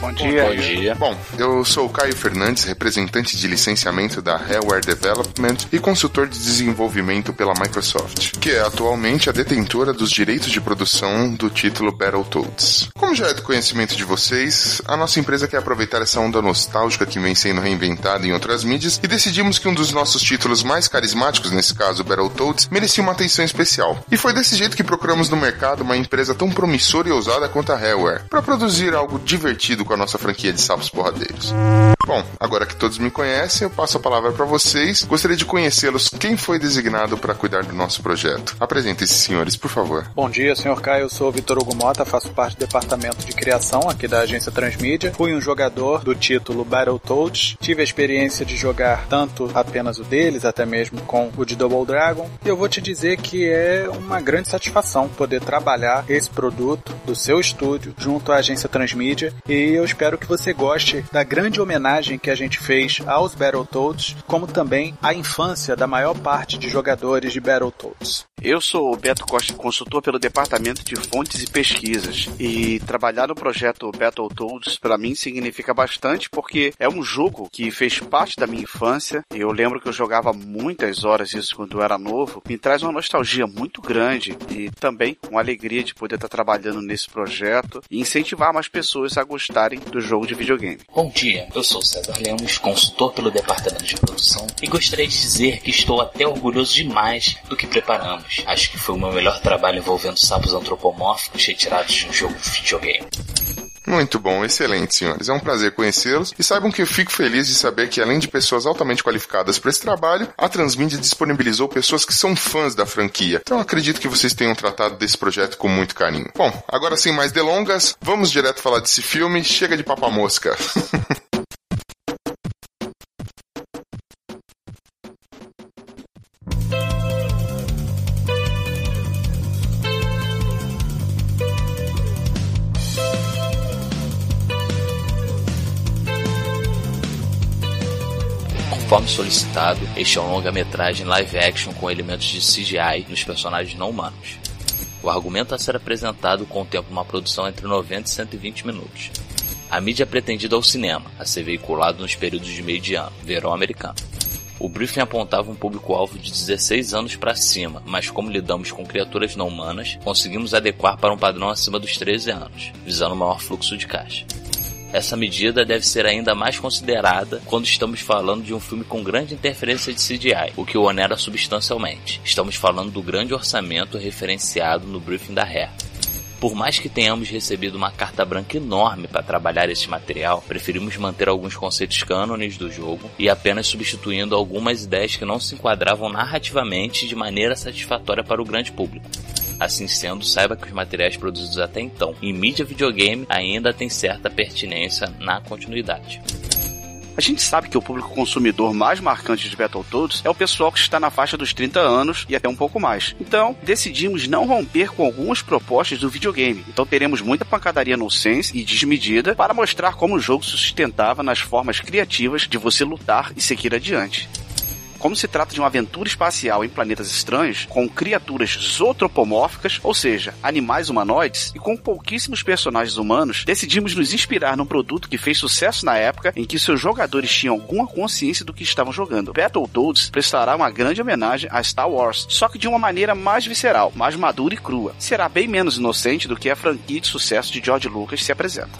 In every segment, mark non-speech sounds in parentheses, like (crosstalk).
Bom dia. Bom dia. Bom, eu sou o Caio Fernandes, representante de licenciamento da Hellware Development e consultor de desenvolvimento pela Microsoft, que é atualmente a detentora dos direitos de produção do título Battletoads. Como já é do conhecimento de vocês, a nossa empresa quer aproveitar essa onda nostálgica que vem sendo reinventada em outras mídias e decidimos que um dos nossos títulos mais carismáticos, nesse caso Battletoads, merecia uma atenção especial. E foi desse jeito que procuramos no mercado uma empresa tão promissora e ousada quanto a Hellware, para produzir algo divertido com a nossa franquia de sapos porradeiros. Bom, agora que todos me conhecem, eu passo a palavra para vocês. Gostaria de conhecê-los. Quem foi designado para cuidar do nosso projeto? Apresentem-se, senhores, por favor. Bom dia, senhor Caio. Eu sou o Vitor Hugo Mota, faço parte do departamento de criação aqui da agência Transmídia. Fui um jogador do título Battletoads. Tive a experiência de jogar tanto apenas o deles, até mesmo com o de Double Dragon. E eu vou te dizer que é uma grande satisfação poder trabalhar esse produto do seu estúdio junto à agência Transmídia. E eu espero que você goste da grande homenagem que a gente fez aos Battletoads, como também à infância da maior parte de jogadores de Battletoads. Eu sou o Beto Costa, consultor pelo Departamento de Fontes e Pesquisas. E trabalhar no projeto Battletoads para mim significa bastante porque é um jogo que fez parte da minha infância. Eu lembro que eu jogava muitas horas isso quando eu era novo. Me traz uma nostalgia muito grande e também uma alegria de poder estar trabalhando nesse projeto e incentivar mais pessoas a gostarem do jogo de videogame. Bom dia, eu sou César Lemos, consultor pelo Departamento de Produção, e gostaria de dizer que estou até orgulhoso demais do que preparamos. Acho que foi o meu melhor trabalho envolvendo sapos antropomórficos retirados de um jogo de videogame. Muito bom, excelente, senhores. É um prazer conhecê-los e saibam que eu fico feliz de saber que, além de pessoas altamente qualificadas para esse trabalho, a Transmídia disponibilizou pessoas que são fãs da franquia. Então acredito que vocês tenham tratado desse projeto com muito carinho. Bom, agora sem mais delongas, vamos direto falar desse filme. Chega de papa (laughs) Conforme solicitado, este é um longa-metragem live action com elementos de CGI nos personagens não humanos. O argumento a ser apresentado contempla uma produção entre 90 e 120 minutos. A mídia é pretendida ao cinema, a ser veiculado nos períodos de meio de ano, verão americano. O briefing apontava um público-alvo de 16 anos para cima, mas como lidamos com criaturas não humanas, conseguimos adequar para um padrão acima dos 13 anos, visando maior fluxo de caixa. Essa medida deve ser ainda mais considerada quando estamos falando de um filme com grande interferência de CGI, o que o onera substancialmente. Estamos falando do grande orçamento referenciado no briefing da Rare. Por mais que tenhamos recebido uma carta branca enorme para trabalhar esse material, preferimos manter alguns conceitos cânones do jogo e apenas substituindo algumas ideias que não se enquadravam narrativamente de maneira satisfatória para o grande público. Assim sendo, saiba que os materiais produzidos até então em mídia videogame ainda têm certa pertinência na continuidade. A gente sabe que o público consumidor mais marcante de Battletoads é o pessoal que está na faixa dos 30 anos e até um pouco mais. Então, decidimos não romper com algumas propostas do videogame. Então, teremos muita pancadaria no sense e desmedida para mostrar como o jogo se sustentava nas formas criativas de você lutar e seguir adiante. Como se trata de uma aventura espacial em planetas estranhos, com criaturas zootropomórficas, ou seja, animais humanoides, e com pouquíssimos personagens humanos, decidimos nos inspirar num produto que fez sucesso na época em que seus jogadores tinham alguma consciência do que estavam jogando. Battletoads prestará uma grande homenagem a Star Wars, só que de uma maneira mais visceral, mais madura e crua. Será bem menos inocente do que a franquia de sucesso de George Lucas se apresenta.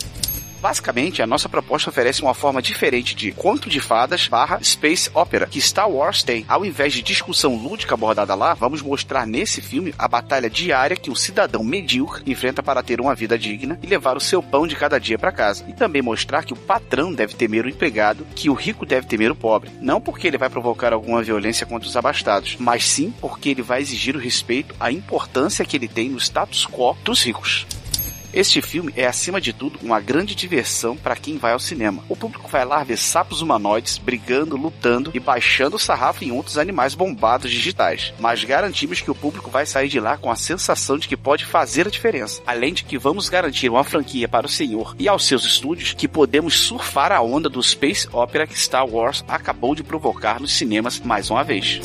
Basicamente, a nossa proposta oferece uma forma diferente de conto de fadas barra space opera que Star Wars tem. Ao invés de discussão lúdica abordada lá, vamos mostrar nesse filme a batalha diária que o cidadão medíocre enfrenta para ter uma vida digna e levar o seu pão de cada dia para casa. E também mostrar que o patrão deve temer o empregado, que o rico deve temer o pobre. Não porque ele vai provocar alguma violência contra os abastados, mas sim porque ele vai exigir o respeito à importância que ele tem no status quo dos ricos. Este filme é, acima de tudo, uma grande diversão para quem vai ao cinema. O público vai lá ver sapos humanoides brigando, lutando e baixando o sarrafo em outros animais bombados digitais. Mas garantimos que o público vai sair de lá com a sensação de que pode fazer a diferença. Além de que vamos garantir uma franquia para o senhor e aos seus estúdios que podemos surfar a onda do Space Opera que Star Wars acabou de provocar nos cinemas mais uma vez.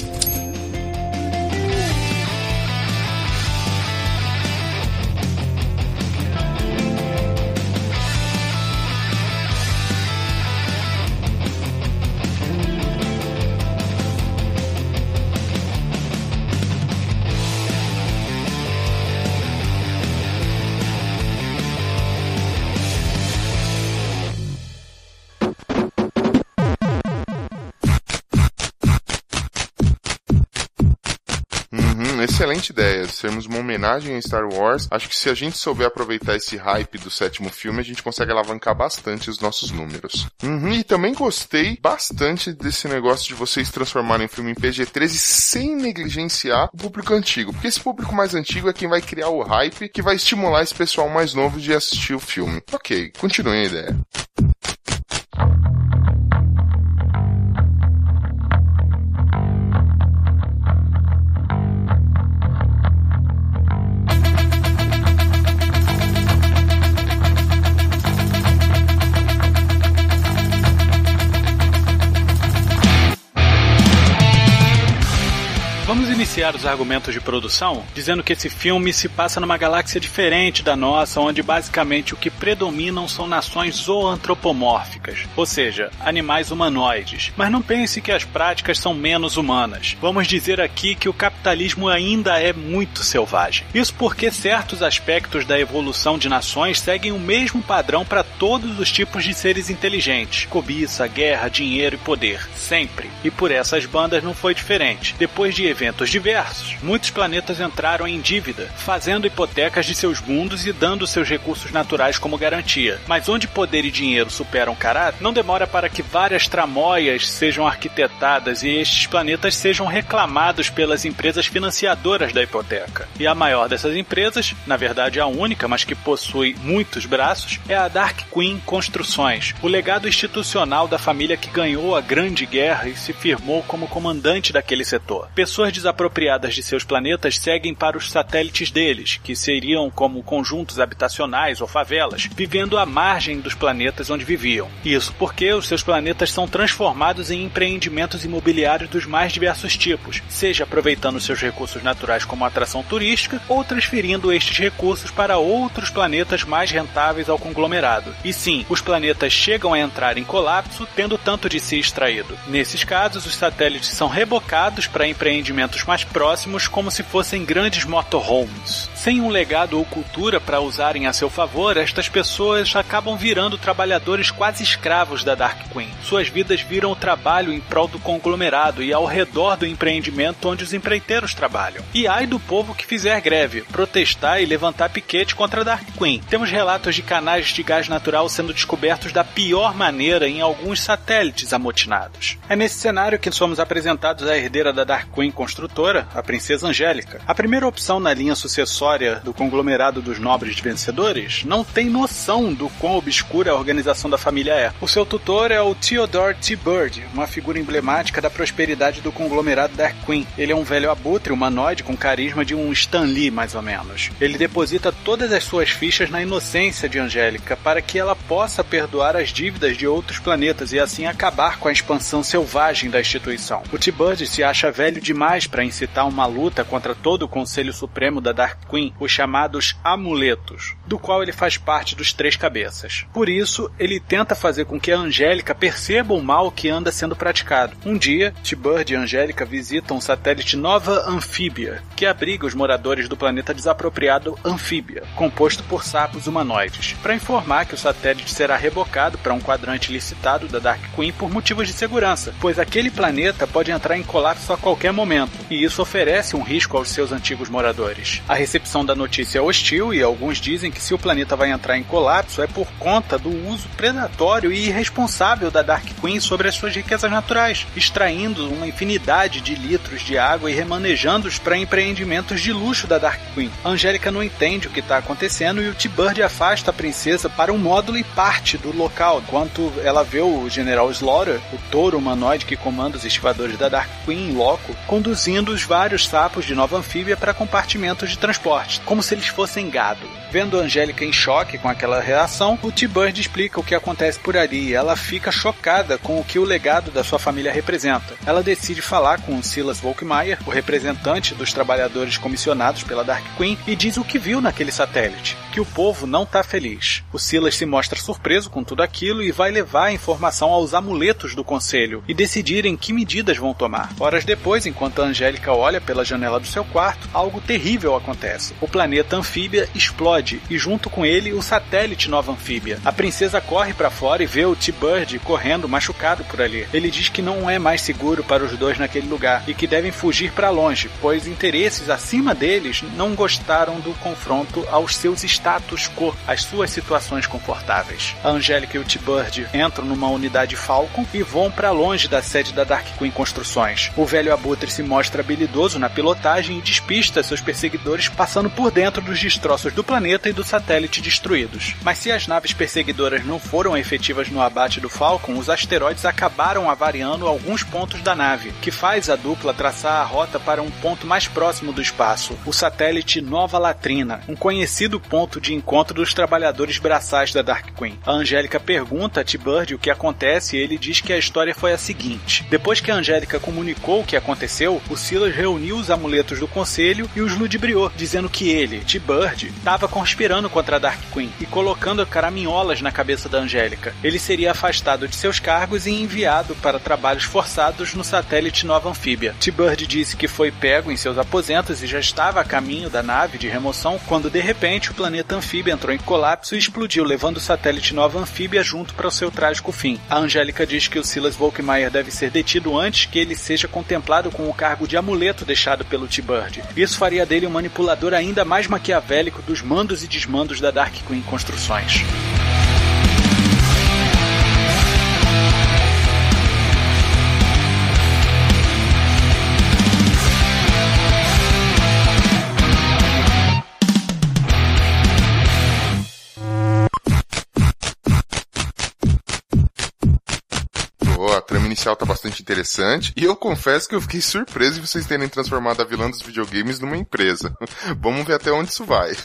Excelente ideia, sermos uma homenagem a Star Wars. Acho que se a gente souber aproveitar esse hype do sétimo filme, a gente consegue alavancar bastante os nossos números. Uhum, e também gostei bastante desse negócio de vocês transformarem o filme em PG-13 sem negligenciar o público antigo, porque esse público mais antigo é quem vai criar o hype que vai estimular esse pessoal mais novo de assistir o filme. Ok, continue a ideia. Iniciar os argumentos de produção dizendo que esse filme se passa numa galáxia diferente da nossa, onde basicamente o que predominam são nações zoantropomórficas, ou seja, animais humanoides. Mas não pense que as práticas são menos humanas. Vamos dizer aqui que o capitalismo ainda é muito selvagem. Isso porque certos aspectos da evolução de nações seguem o mesmo padrão para todos os tipos de seres inteligentes: cobiça, guerra, dinheiro e poder, sempre. E por essas bandas não foi diferente. Depois de eventos diversos. Muitos planetas entraram em dívida, fazendo hipotecas de seus mundos e dando seus recursos naturais como garantia. Mas onde poder e dinheiro superam caráter, não demora para que várias tramóias sejam arquitetadas e estes planetas sejam reclamados pelas empresas financiadoras da hipoteca. E a maior dessas empresas, na verdade a única, mas que possui muitos braços, é a Dark Queen Construções, o legado institucional da família que ganhou a Grande Guerra e se firmou como comandante daquele setor. Pessoas desapropriadas apropriadas de seus planetas seguem para os satélites deles, que seriam como conjuntos habitacionais ou favelas, vivendo à margem dos planetas onde viviam. Isso porque os seus planetas são transformados em empreendimentos imobiliários dos mais diversos tipos, seja aproveitando seus recursos naturais como atração turística ou transferindo estes recursos para outros planetas mais rentáveis ao conglomerado. E sim, os planetas chegam a entrar em colapso tendo tanto de si extraído. Nesses casos, os satélites são rebocados para empreendimentos mais próximos como se fossem grandes motorhomes. Sem um legado ou cultura para usarem a seu favor, estas pessoas acabam virando trabalhadores quase escravos da Dark Queen. Suas vidas viram o trabalho em prol do conglomerado e ao redor do empreendimento onde os empreiteiros trabalham. E ai do povo que fizer greve, protestar e levantar piquete contra a Dark Queen. Temos relatos de canais de gás natural sendo descobertos da pior maneira em alguns satélites amotinados. É nesse cenário que somos apresentados à herdeira da Dark Queen construtora a princesa Angélica. A primeira opção na linha sucessória do conglomerado dos nobres vencedores não tem noção do quão obscura a organização da família é. O seu tutor é o Theodore T. Bird, uma figura emblemática da prosperidade do conglomerado Dark Queen. Ele é um velho abutre humanoide com carisma de um Stan Lee, mais ou menos. Ele deposita todas as suas fichas na inocência de Angélica para que ela possa perdoar as dívidas de outros planetas e assim acabar com a expansão selvagem da instituição. O T. Bird se acha velho demais para incitar uma luta contra todo o Conselho Supremo da Dark Queen, os chamados Amuletos, do qual ele faz parte dos Três Cabeças. Por isso, ele tenta fazer com que a Angélica perceba o mal que anda sendo praticado. Um dia, T-Bird e Angélica visitam um satélite Nova Anfíbia, que abriga os moradores do planeta desapropriado Anfíbia, composto por sapos humanoides, para informar que o satélite será rebocado para um quadrante licitado da Dark Queen por motivos de segurança, pois aquele planeta pode entrar em colapso a qualquer momento, e isso oferece um risco aos seus antigos moradores. A recepção da notícia é hostil e alguns dizem que se o planeta vai entrar em colapso é por conta do uso predatório e irresponsável da Dark Queen sobre as suas riquezas naturais, extraindo uma infinidade de litros de água e remanejando-os para empreendimentos de luxo da Dark Queen. A Angélica não entende o que está acontecendo e o T-Bird afasta a princesa para um módulo e parte do local, enquanto ela vê o General Slaughter, o touro humanoide que comanda os estivadores da Dark Queen em loco, conduzindo os vários sapos de nova anfíbia para compartimentos de transporte, como se eles fossem gado. Vendo Angélica em choque com aquela reação, o T-Bird explica o que acontece por ali e ela fica chocada com o que o legado da sua família representa. Ela decide falar com Silas Volkmeier, o representante dos trabalhadores comissionados pela Dark Queen, e diz o que viu naquele satélite, que o povo não está feliz. O Silas se mostra surpreso com tudo aquilo e vai levar a informação aos amuletos do conselho e decidirem que medidas vão tomar. Horas depois, enquanto a Angélica olha pela janela do seu quarto, algo terrível acontece. O planeta anfíbia explode e junto com ele o satélite Nova Anfíbia. A princesa corre para fora e vê o T-Bird correndo machucado por ali. Ele diz que não é mais seguro para os dois naquele lugar e que devem fugir para longe, pois interesses acima deles não gostaram do confronto aos seus status quo, às suas situações confortáveis. A Angélica e o T-Bird entram numa unidade Falcon e voam para longe da sede da Dark Queen Construções. O velho abutre se mostra na pilotagem e despista seus perseguidores passando por dentro dos destroços do planeta e do satélite destruídos. Mas se as naves perseguidoras não foram efetivas no abate do Falcon, os asteroides acabaram avariando alguns pontos da nave, que faz a dupla traçar a rota para um ponto mais próximo do espaço, o satélite Nova Latrina, um conhecido ponto de encontro dos trabalhadores braçais da Dark Queen. A Angélica pergunta a T-Bird o que acontece e ele diz que a história foi a seguinte. Depois que a Angélica comunicou o que aconteceu, o Reuniu os amuletos do conselho e os ludibriou, dizendo que ele, T-Bird, estava conspirando contra a Dark Queen e colocando caraminholas na cabeça da Angélica. Ele seria afastado de seus cargos e enviado para trabalhos forçados no satélite Nova Anfíbia. T-Bird disse que foi pego em seus aposentos e já estava a caminho da nave de remoção quando de repente o planeta Anfíbia entrou em colapso e explodiu, levando o satélite Nova Anfíbia junto para o seu trágico fim. A Angélica diz que o Silas Volkmeier deve ser detido antes que ele seja contemplado com o cargo de amuleto deixado pelo T-Bird. Isso faria dele um manipulador ainda mais maquiavélico dos mandos mandos e desmandos da Dark Queen Construções. Inicial tá bastante interessante. E eu confesso que eu fiquei surpreso de vocês terem transformado a vilã dos videogames numa empresa. (laughs) Vamos ver até onde isso vai.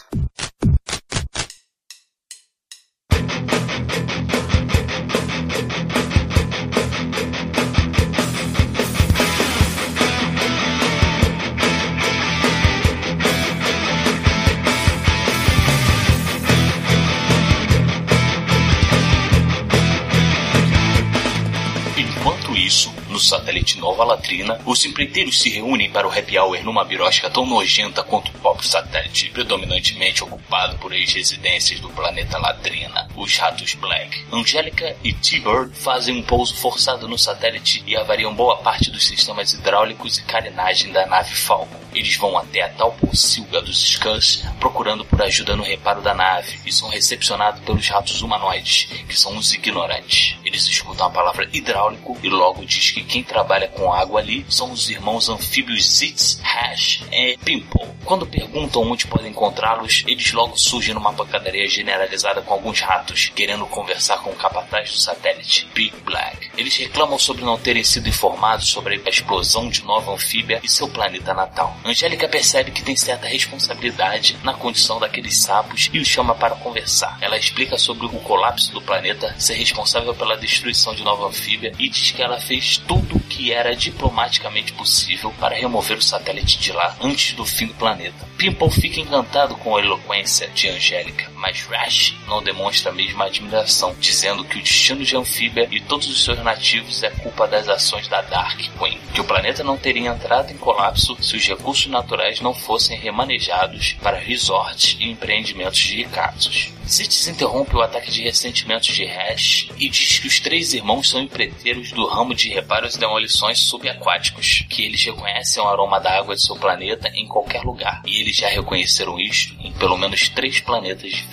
Do satélite Nova Latrina, os empreiteiros se reúnem para o happy hour numa birosca tão nojenta quanto o próprio satélite, predominantemente ocupado por ex-residências do planeta Latrina, os Ratos Black. Angélica e T-Bird fazem um pouso forçado no satélite e avariam boa parte dos sistemas hidráulicos e carenagem da nave Falcon. Eles vão até a tal pocilga dos Scuds procurando por ajuda no reparo da nave e são recepcionados pelos ratos humanoides, que são os ignorantes. Eles escutam a palavra hidráulico e logo diz que quem trabalha com água ali são os irmãos anfíbios Zitz, Hash e Pimple. Quando perguntam onde podem encontrá-los, eles logo surgem numa pancadaria generalizada com alguns ratos, querendo conversar com o capataz do satélite, Big Black. Eles reclamam sobre não terem sido informados sobre a explosão de nova anfíbia e seu planeta natal. Angélica percebe que tem certa responsabilidade na condição daqueles sapos e os chama para conversar. Ela explica sobre o colapso do planeta ser responsável pela destruição de nova anfíbia e diz que ela fez tudo que era diplomaticamente possível para remover o satélite de lá antes do fim do planeta. Pimple fica encantado com a eloquência de Angélica, mas Rash não demonstra a mesma admiração, dizendo que o destino de Anfíbia e todos os seus nativos é culpa das ações da Dark Queen, que o planeta não teria entrado em colapso se os recursos naturais não fossem remanejados para resorts e empreendimentos de ricaços. Cities interrompe o ataque de ressentimentos de Hash e diz que os três irmãos são empreiteiros do ramo de reparos e demolições subaquáticos, que eles reconhecem o aroma da água de seu planeta em qualquer lugar, e eles já reconheceram isto em pelo menos três planetas diferentes.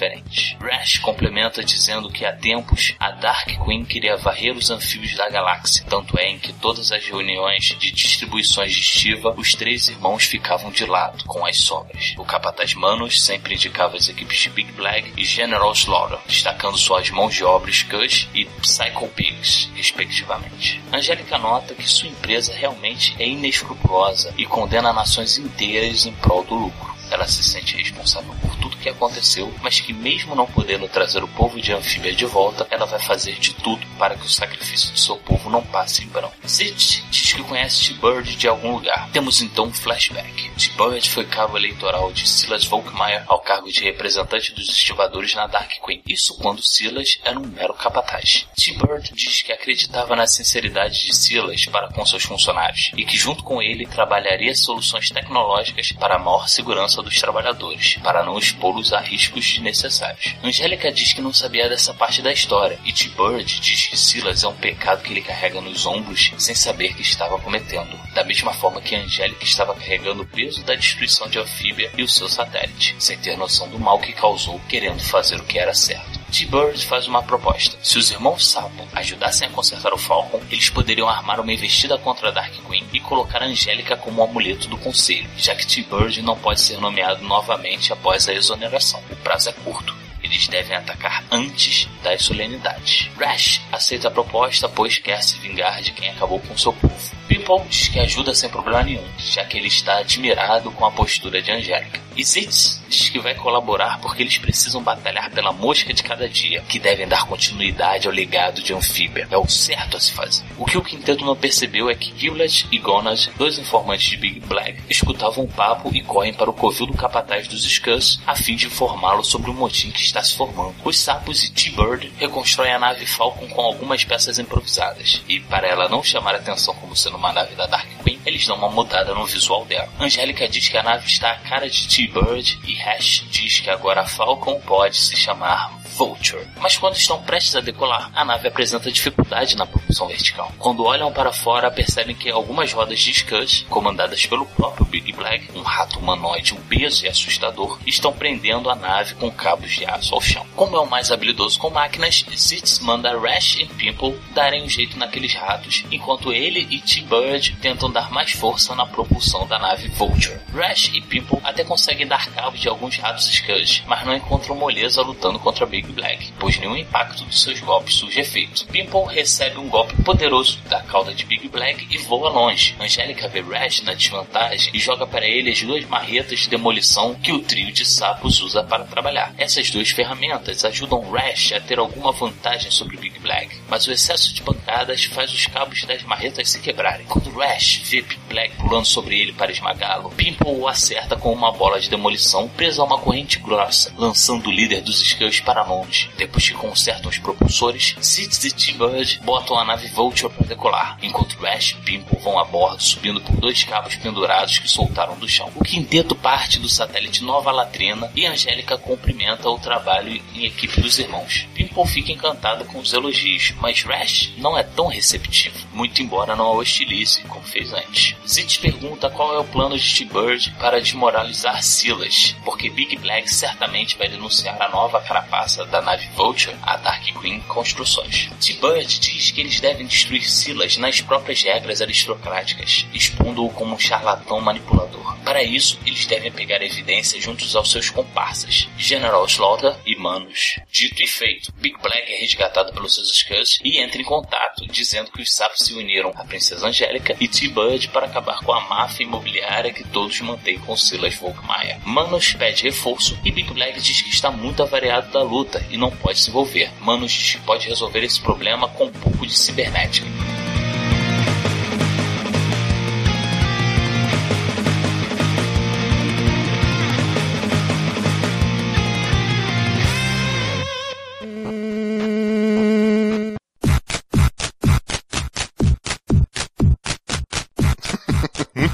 Rash complementa dizendo que há tempos a Dark Queen queria varrer os anfíbios da galáxia, tanto é em que todas as reuniões de distribuições de estiva, os três irmãos ficavam de lado, com as sobras. O capataz Manos sempre indicava as equipes de Big Black e General Slaughter, destacando suas mãos de obra Scush e Psycho Pigs, respectivamente. Angélica nota que sua empresa realmente é inescrupulosa e condena nações inteiras em prol do lucro. Ela se sente responsável por tudo que aconteceu, mas que mesmo não podendo trazer o povo de Anfíbia de volta, ela vai fazer de tudo para que o sacrifício de seu povo não passe em branco. Sid diz que conhece T-Bird de algum lugar. Temos então um flashback. T-Bird foi cabo eleitoral de Silas Volkmeier ao cargo de representante dos estivadores na Dark Queen. Isso quando Silas era um mero capataz. T-Bird diz que acreditava na sinceridade de Silas para com seus funcionários e que junto com ele trabalharia soluções tecnológicas para a maior segurança dos trabalhadores, para não expô-los a riscos desnecessários. Angélica diz que não sabia dessa parte da história e T-Bird diz que Silas é um pecado que ele carrega nos ombros sem saber que estava cometendo, da mesma forma que Angélica estava carregando o peso da destruição de Anfíbia e o seu satélite, sem ter noção do mal que causou, querendo fazer o que era certo. T-Bird faz uma proposta. Se os irmãos Sapo ajudassem a consertar o Falcon, eles poderiam armar uma investida contra a Dark Queen e colocar Angélica como amuleto do conselho, já que T-Bird não pode ser nomeado novamente após a exoneração. O prazo é curto. Eles devem atacar antes das solenidades. Rash aceita a proposta, pois quer se vingar de quem acabou com seu povo. Pimple diz que ajuda sem problema nenhum, já que ele está admirado com a postura de Angélica. E Zitz diz que vai colaborar porque eles precisam batalhar pela mosca de cada dia, que devem dar continuidade ao legado de Anfíbia. É o certo a se fazer. O que o quinteto não percebeu é que Gilad e Gonad, dois informantes de Big Black, escutavam o papo e correm para o covil do capataz dos Scuds a fim de informá-lo sobre o motim que está se formando. Os sapos e T-Bird reconstroem a nave Falcon com algumas peças improvisadas, e para ela não chamar atenção como sendo uma nave da Dark Queen, eles dão uma mudada no visual dela. Angélica diz que a nave está a cara de T-Bird e Hash diz que agora a Falcon pode se chamar Vulture. Mas quando estão prestes a decolar, a nave apresenta dificuldade na propulsão vertical. Quando olham para fora, percebem que algumas rodas de Scud, comandadas pelo próprio Big Black, um rato humanoide obeso e assustador, estão prendendo a nave com cabos de aço ao chão. Como é o mais habilidoso com máquinas, Zitz manda Rash e Pimple darem um jeito naqueles ratos, enquanto ele e T-Bird tentam dar mais força na propulsão da nave Vulture. Rash e Pimple até conseguem dar cabo de alguns ratos Scud, mas não encontram moleza lutando contra Big Black, pois nenhum impacto de seus golpes surge efeito. Pimple recebe um golpe poderoso da cauda de Big Black e voa longe. Angélica vê Rash na desvantagem e joga para ele as duas marretas de demolição que o trio de sapos usa para trabalhar. Essas duas ferramentas ajudam Rash a ter alguma vantagem sobre Big Black, mas o excesso de pancadas faz os cabos das marretas se quebrarem. Quando Rash vê Big Black pulando sobre ele para esmagá-lo, Pimple o acerta com uma bola de demolição presa a uma corrente grossa, lançando o líder dos Skulls para longe. Depois que consertam os propulsores, Sid e T-Bird botam a nave Vulture para decolar, enquanto Rash e Pimple vão a bordo subindo por dois cabos pendurados que soltaram do chão. O quinteto parte do satélite Nova Latrina e Angélica cumprimenta o trabalho em equipe dos irmãos. Pimple fica encantado com os elogios, mas Rash não é tão receptivo, muito embora não a hostilize, como fez antes. Zit pergunta qual é o plano de T-Bird para desmoralizar Silas, porque Big Black certamente vai denunciar a nova carapaça da nave Vulture a Dark Queen Construções. T-Bird diz que eles devem destruir Silas nas próprias regras aristocráticas, expondo-o como um charlatão manipulador. Para isso, eles devem pegar evidências juntos aos seus comparsas, General Slaughter e Manos. Dito e feito, Big Black é resgatado pelos seus Scuds e entra em contato, dizendo que os sapos se uniram à Princesa Angélica e T-Bird para acabar com a máfia imobiliária que todos mantêm com Silas Volkmeier. Manos pede reforço e Big Black diz que está muito avariado da luta e não pode se envolver. Manos diz que pode resolver esse problema com um pouco de cibernética.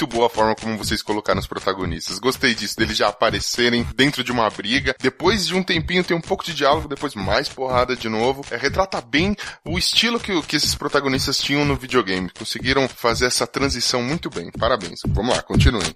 Muito boa a forma como vocês colocaram os protagonistas. Gostei disso, deles já aparecerem dentro de uma briga. Depois de um tempinho tem um pouco de diálogo, depois mais porrada de novo. É, retrata bem o estilo que, que esses protagonistas tinham no videogame. Conseguiram fazer essa transição muito bem. Parabéns. Vamos lá, continuem.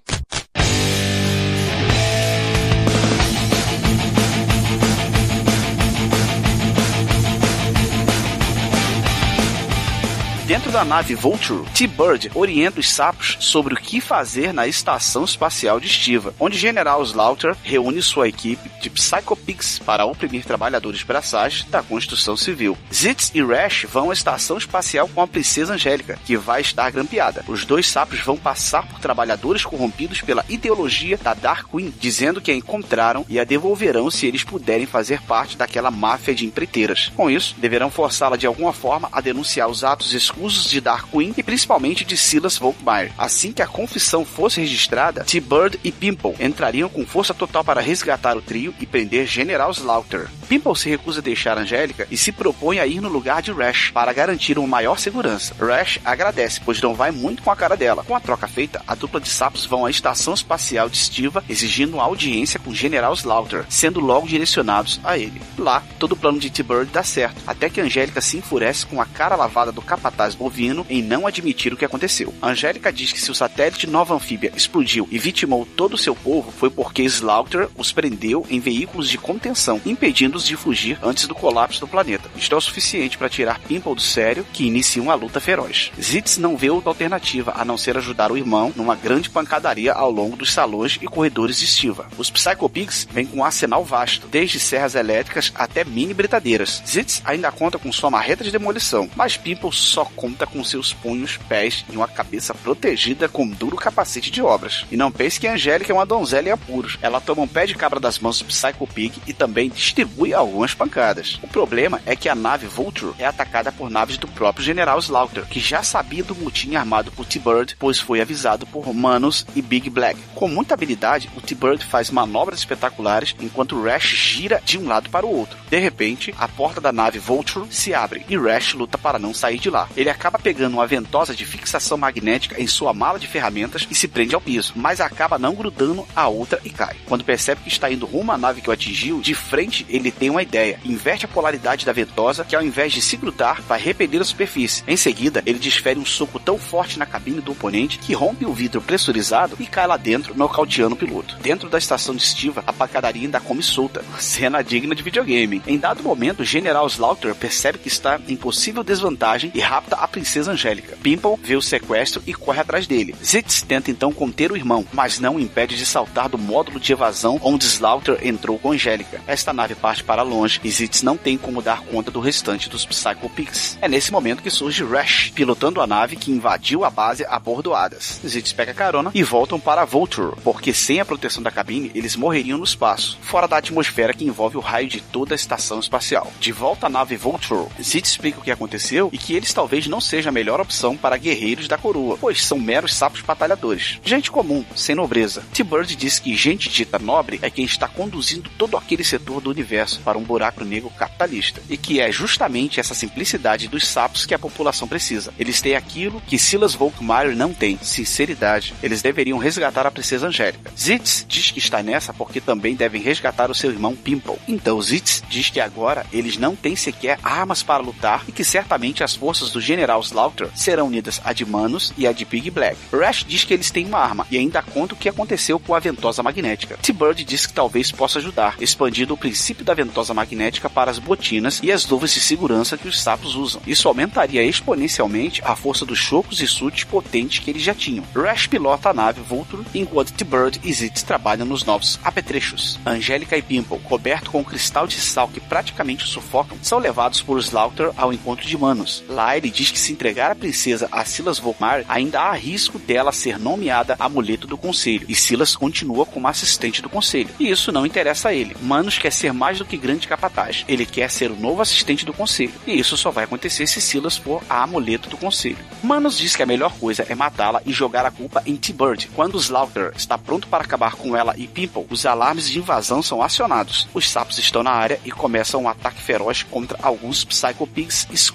Dentro da nave Vulture, T-Bird orienta os sapos sobre o que fazer na estação espacial de Estiva, onde General Slaughter reúne sua equipe de Psychopigs para oprimir trabalhadores braçais da construção civil. Zitz e Rash vão à estação espacial com a princesa Angélica, que vai estar grampeada. Os dois sapos vão passar por trabalhadores corrompidos pela ideologia da Dark Queen, dizendo que a encontraram e a devolverão se eles puderem fazer parte daquela máfia de empreiteiras. Com isso, deverão forçá-la de alguma forma a denunciar os atos escusos usos de Darkwing e principalmente de Silas Volkmeier. Assim que a confissão fosse registrada, T-Bird e Pimple entrariam com força total para resgatar o trio e prender General Slaughter. Pimple se recusa a deixar Angélica e se propõe a ir no lugar de Rash para garantir uma maior segurança. Rash agradece, pois não vai muito com a cara dela. Com a troca feita, a dupla de sapos vão à estação espacial de Stiva exigindo uma audiência com General Slaughter, sendo logo direcionados a ele. Lá, todo o plano de T-Bird dá certo, até que Angélica se enfurece com a cara lavada do capataz bovino em não admitir o que aconteceu. Angélica diz que se o satélite Nova Anfíbia explodiu e vitimou todo o seu povo foi porque Slaughter os prendeu em veículos de contenção, impedindo-os de fugir antes do colapso do planeta. Isto é o suficiente para tirar Pimple do sério, que inicia uma luta feroz. Zitz não vê outra alternativa a não ser ajudar o irmão numa grande pancadaria ao longo dos salões e corredores de Stiva. Os Psycho Pigs vêm com um arsenal vasto, desde serras elétricas até mini britadeiras. Zitz ainda conta com sua marreta de demolição, mas Pimple só conta com seus punhos, pés e uma cabeça protegida com um duro capacete de obras. E não pense que Angélica é uma donzela em apuros. Ela toma um pé de cabra das mãos do Psycho Pig e também distribui algumas pancadas. O problema é que a nave Vulture é atacada por naves do próprio General Slaughter, que já sabia do mutim armado por T-Bird, pois foi avisado por Manos e Big Black. Com muita habilidade, o T-Bird faz manobras espetaculares enquanto Rash gira de um lado para o outro. De repente, a porta da nave Vulture se abre e Rash luta para não sair de lá. Ele acaba pegando uma ventosa de fixação magnética em sua mala de ferramentas e se prende ao piso, mas acaba não grudando a outra e cai. Quando percebe que está indo rumo à nave que o atingiu, de frente ele tem uma ideia. Inverte a polaridade da ventosa, que ao invés de se grudar, vai repelir a superfície. Em seguida, ele desfere um soco tão forte na cabine do oponente que rompe o vidro pressurizado e cai lá dentro, nocauteando o piloto. Dentro da estação de estiva, a pancadaria ainda come solta, cena digna de videogame. Em dado momento, o General Slaughter percebe que está em possível desvantagem e rapta a princesa Angélica. Pimple vê o sequestro e corre atrás dele. Zitz tenta então conter o irmão, mas não o impede de saltar do módulo de evasão onde Slaughter entrou com Angélica. Esta nave parte para longe e Zitz não tem como dar conta do restante dos Psycho Pigs. É nesse momento que surge Rash, pilotando a nave que invadiu a base abordoadas. Zitz pega carona e voltam para Vulture, porque sem a proteção da cabine eles morreriam no espaço, fora da atmosfera que envolve o raio de toda a estação espacial. De volta à nave Vulture, Zitz explica o que aconteceu e que eles talvez não sejam a melhor opção para guerreiros da coroa, pois são meros sapos batalhadores. Gente comum, sem nobreza. T-Bird diz que gente dita nobre é quem está conduzindo todo aquele setor do universo para um buraco negro capitalista, e que é justamente essa simplicidade dos sapos que a população precisa. Eles têm aquilo que Silas Volkmeier não tem, sinceridade. Eles deveriam resgatar a princesa Angélica. Zitz diz que está nessa porque também devem resgatar o seu irmão Pimple. Então Zitz diz que agora eles não têm sequer armas para lutar e que certamente as forças do General Slaughter serão unidas a de Manos e a de Big Black. Rash diz que eles têm uma arma e ainda conta o que aconteceu com a ventosa magnética. T-Bird diz que talvez possa ajudar, expandindo o princípio da ventosa magnética para as botinas e as luvas de segurança que os sapos usam. Isso aumentaria exponencialmente a força dos chocos e suits potentes que eles já tinham. Rash pilota a nave Vulture, enquanto T-Bird e Zitz trabalham nos novos apetrechos. Angélica e Pimple, coberto com um cristal de sal que praticamente o sufocam, são levados por Slaughter ao encontro de Manos. Ele diz que se entregar a princesa a Silas Volkmar, ainda há risco dela ser nomeada amuleto do conselho, e Silas continua como assistente do conselho. E isso não interessa a ele. Manos quer ser mais do que grande capataz. Ele quer ser o novo assistente do conselho. E isso só vai acontecer se Silas for a amuleto do conselho. Manos diz que a melhor coisa é matá-la e jogar a culpa em T-Bird. Quando Slaughter está pronto para acabar com ela e Pimple, os alarmes de invasão são acionados. Os sapos estão na área e começam um ataque feroz contra alguns Psycho Pigs e.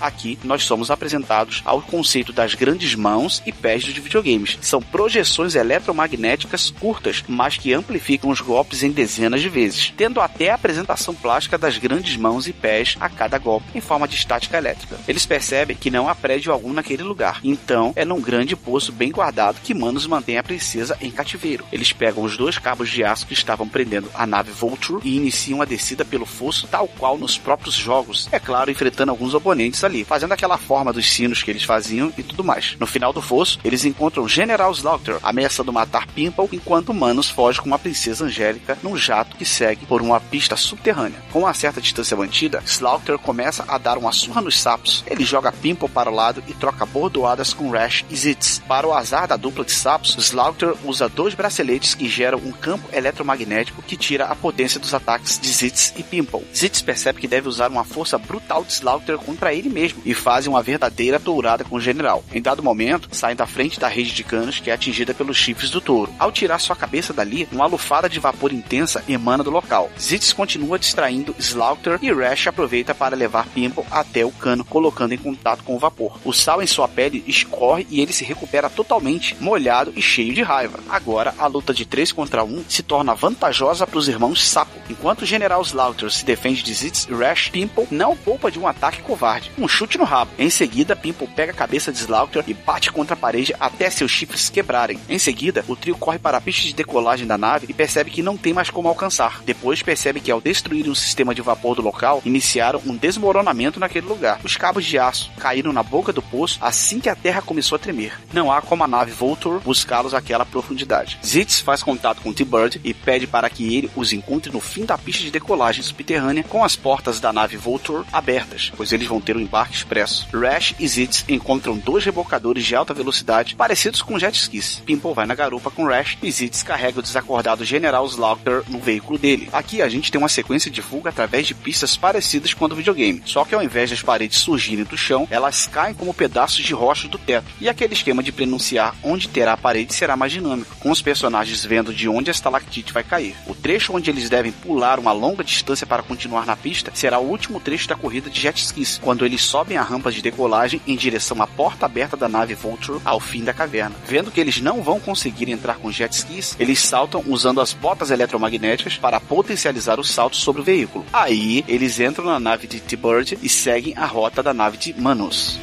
Aqui nós somos apresentados ao conceito das grandes mãos e pés de videogames. São projeções eletromagnéticas curtas, mas que amplificam os golpes em dezenas de vezes, tendo até a apresentação plástica das grandes mãos e pés a cada golpe, em forma de estática elétrica. Eles percebem que não há prédio algum naquele lugar, então é num grande poço bem guardado que Manos mantém a princesa em cativeiro. Eles pegam os dois cabos de aço que estavam prendendo a nave Vulture e iniciam a descida pelo fosso, tal qual nos próprios jogos. É claro, enfrentando alguns oponentes ali, fazendo aquela forma dos sinos que eles faziam e tudo mais. No final do fosso, eles encontram General Slaughter, ameaçando matar Pimple, enquanto Manos foge com uma princesa angélica num jato que segue por uma pista subterrânea. Com uma certa distância mantida, Slaughter começa a dar uma surra nos sapos. Ele joga Pimple para o lado e troca bordoadas com Rash e Zitz. Para o azar da dupla de sapos, Slaughter usa dois braceletes que geram um campo eletromagnético que tira a potência dos ataques de Zitz e Pimple. Zitz percebe que deve usar uma força brutal de Slaughter contra ele mesmo e fazem uma verdadeira tourada com o general. Em dado momento, saem da frente da rede de canos que é atingida pelos chifres do touro. Ao tirar sua cabeça dali, uma lufada de vapor intensa emana do local. Zitz continua distraindo Slaughter e Rash aproveita para levar Pimple até o cano, colocando em contato com o vapor. O sal em sua pele escorre e ele se recupera totalmente molhado e cheio de raiva. Agora, a luta de 3 contra 1 se torna vantajosa para os irmãos Sapo. Enquanto o General Slaughter se defende de Zitz, Rash Pimple não poupa de um ataque covarde, um chute no rabo. Em seguida, Pimple pega a cabeça de Slaughter e bate contra a parede até seus chifres quebrarem. Em seguida, o trio corre para a pista de decolagem da nave e percebe que não tem mais como alcançar. Depois percebe que ao destruir um sistema de vapor do local, iniciaram um desmoronamento naquele lugar. Os cabos de aço caíram na boca do poço assim que a Terra começou a tremer. Não há como a nave Vulture buscá-los àquela profundidade. Zitz faz contato com T-Bird e pede para que ele os encontre no fim da pista de decolagem subterrânea com as portas da nave Vulture abertas, pois eles vão ter um embarque expresso. Rash e Zitz encontram dois rebocadores de alta velocidade parecidos com jet skis. Pimple vai na garupa com Rash e Zitz carrega o desacordado General Slaughter no veículo dele. Aqui a gente tem uma sequência de fuga através de pistas parecidas com a do videogame, só que ao invés das paredes surgirem do chão, elas caem como pedaços de rocha do teto. E aquele esquema de pronunciar onde terá a parede será mais dinâmico, com os personagens vendo de onde a estalactite vai cair. O trecho onde eles devem pular uma longa distância para continuar na pista será o último trecho da corrida de jet skis, quando eles sobem a rampa de decolagem em direção à porta aberta da nave Vulture ao fim da caverna. Vendo que eles não vão conseguir entrar com jet skis, eles saltam usando as botas eletromagnéticas para potencializar o salto sobre o veículo. Aí, eles entram na nave de T-Bird e seguem a rota da nave de Manus.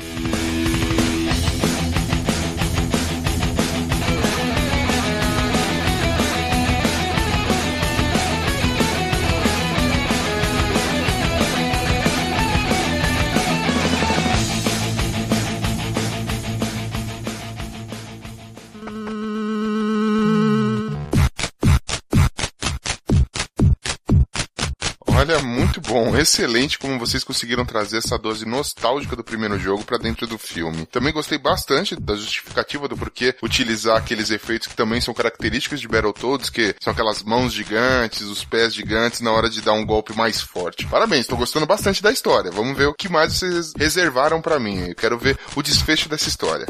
Excelente como vocês conseguiram trazer essa dose nostálgica do primeiro jogo para dentro do filme. Também gostei bastante da justificativa do porquê utilizar aqueles efeitos que também são característicos de Battletoads, que são aquelas mãos gigantes, os pés gigantes na hora de dar um golpe mais forte. Parabéns, estou gostando bastante da história. Vamos ver o que mais vocês reservaram para mim. Eu quero ver o desfecho dessa história.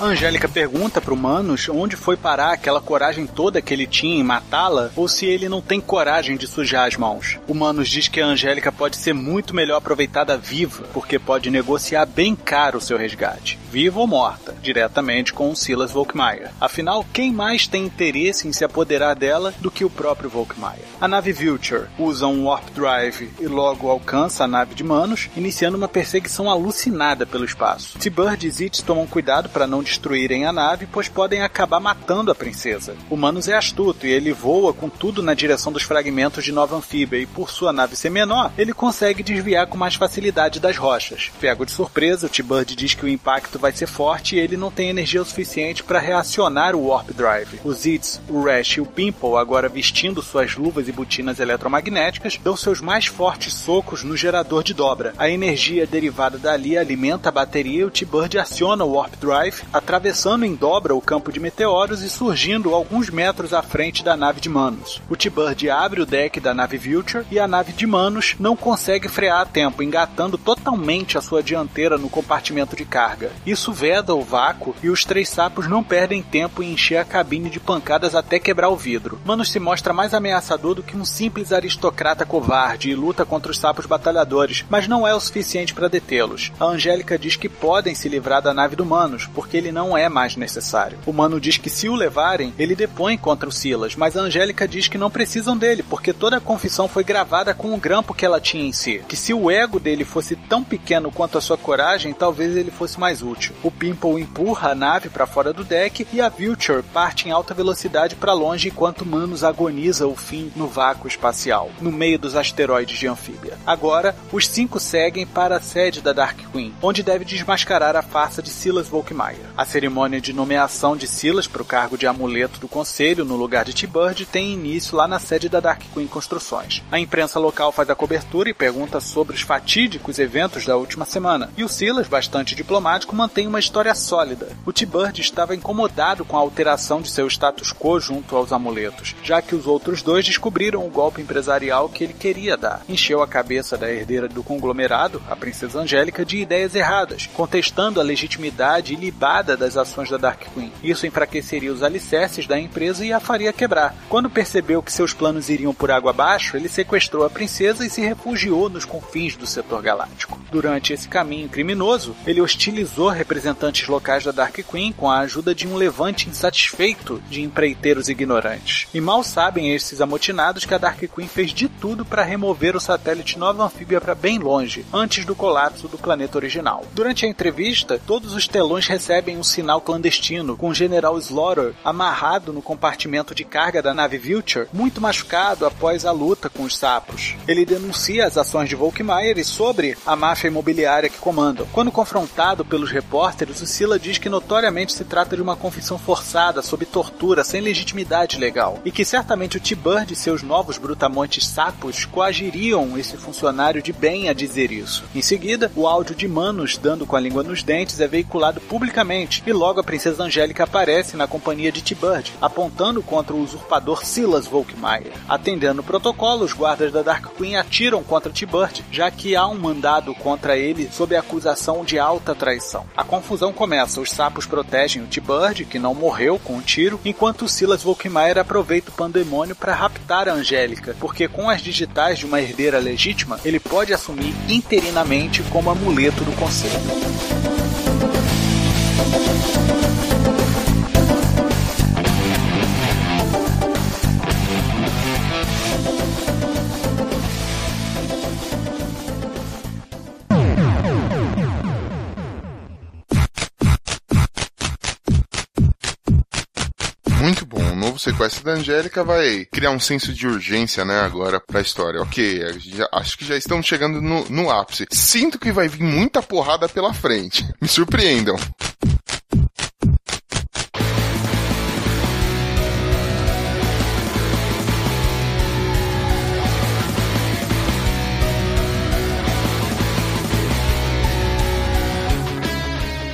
A Angélica pergunta pro Manos onde foi parar aquela coragem toda que ele tinha em matá-la, ou se ele não tem coragem de sujar as mãos. O Manos diz que a Angélica pode ser muito melhor aproveitada viva, porque pode negociar bem caro o seu resgate, viva ou morta, diretamente com o Silas Volkmeier. Afinal, quem mais tem interesse em se apoderar dela do que o próprio Volkmeier? A nave Vulture usa um Warp Drive e logo alcança a nave de Manos, iniciando uma perseguição alucinada pelo espaço. T-Bird e Zitz tomam cuidado para não destruírem a nave, pois podem acabar matando a princesa. O Manus é astuto e ele voa com tudo na direção dos fragmentos de Nova Anfíbia e por sua nave ser menor, ele consegue desviar com mais facilidade das rochas. Pego de surpresa, o T-Bird diz que o impacto vai ser forte e ele não tem energia o suficiente para reacionar o Warp Drive. O Zitz, o Rash e o Pimple, agora vestindo suas luvas e botinas eletromagnéticas, dão seus mais fortes socos no gerador de dobra. A energia derivada dali alimenta a bateria e o T-Bird aciona o Warp Drive, atravessando em dobra o campo de meteoros e surgindo alguns metros à frente da nave de Manos. O T-Bird abre o deck da nave Vulture e a nave de Manos não consegue frear a tempo, engatando totalmente a sua dianteira no compartimento de carga. Isso veda o vácuo e os três sapos não perdem tempo em encher a cabine de pancadas até quebrar o vidro. Manos se mostra mais ameaçador do que um simples aristocrata covarde e luta contra os sapos batalhadores, mas não é o suficiente para detê-los. A Angélica diz que podem se livrar da nave do Manos, porque ele não é mais necessário. O Mano diz que se o levarem, ele depõe contra o Silas, mas a Angélica diz que não precisam dele, porque toda a confissão foi gravada com o grampo que ela tinha em si. Que se o ego dele fosse tão pequeno quanto a sua coragem, talvez ele fosse mais útil. O Pimple empurra a nave para fora do deck e a Vulture parte em alta velocidade para longe enquanto Manos agoniza o fim no vácuo espacial, no meio dos asteroides de Anfíbia. Agora, os cinco seguem para a sede da Dark Queen, onde deve desmascarar a farsa de Silas Volkmeier. A cerimônia de nomeação de Silas para o cargo de amuleto do conselho no lugar de T-Bird tem início lá na sede da Dark Queen Construções. A imprensa local faz a cobertura e pergunta sobre os fatídicos eventos da última semana, e o Silas, bastante diplomático, mantém uma história sólida. O T-Bird estava incomodado com a alteração de seu status quo junto aos amuletos, já que os outros dois descobriram o golpe empresarial que ele queria dar. Encheu a cabeça da herdeira do conglomerado, a princesa Angélica, de ideias erradas, contestando a legitimidade ilibada das ações da Dark Queen. Isso enfraqueceria os alicerces da empresa e a faria quebrar. Quando percebeu que seus planos iriam por água abaixo, ele sequestrou a princesa e se refugiou nos confins do setor galáctico. Durante esse caminho criminoso, ele hostilizou representantes locais da Dark Queen com a ajuda de um levante insatisfeito de empreiteiros ignorantes. E mal sabem esses amotinados que a Dark Queen fez de tudo para remover o satélite Nova Anfíbia para bem longe, antes do colapso do planeta original. Durante a entrevista, todos os telões recebem um sinal clandestino, com o General Slaughter amarrado no compartimento de carga da nave Vulture, muito machucado após a luta com os sapos. Ele denuncia as ações de Volkmeier e sobre a máfia imobiliária que comandam. Quando confrontado pelos repórteres, o Sila diz que notoriamente se trata de uma confissão forçada, sob tortura, sem legitimidade legal, e que certamente o T-Bird e seus novos brutamontes sapos coagiriam esse funcionário de bem a dizer isso. Em seguida, o áudio de Manos dando com a língua nos dentes é veiculado publicamente, e logo a princesa Angélica aparece na companhia de T-Bird, apontando contra o usurpador Silas Volkmeier. Atendendo o protocolo, os guardas da Dark Queen atiram contra T-Bird, já que há um mandado contra ele sob a acusação de alta traição. A confusão começa, os sapos protegem o T-Bird, que não morreu com o um tiro, enquanto Silas Volkmeier aproveita o pandemônio para raptar a Angélica, porque com as digitais de uma herdeira legítima, ele pode assumir interinamente como amuleto do conselho. Thank you. O sequestro da Angélica vai criar um senso de urgência, né, agora pra história. Ok, já, acho que já estamos chegando no, no ápice. Sinto que vai vir muita porrada pela frente. Me surpreendam.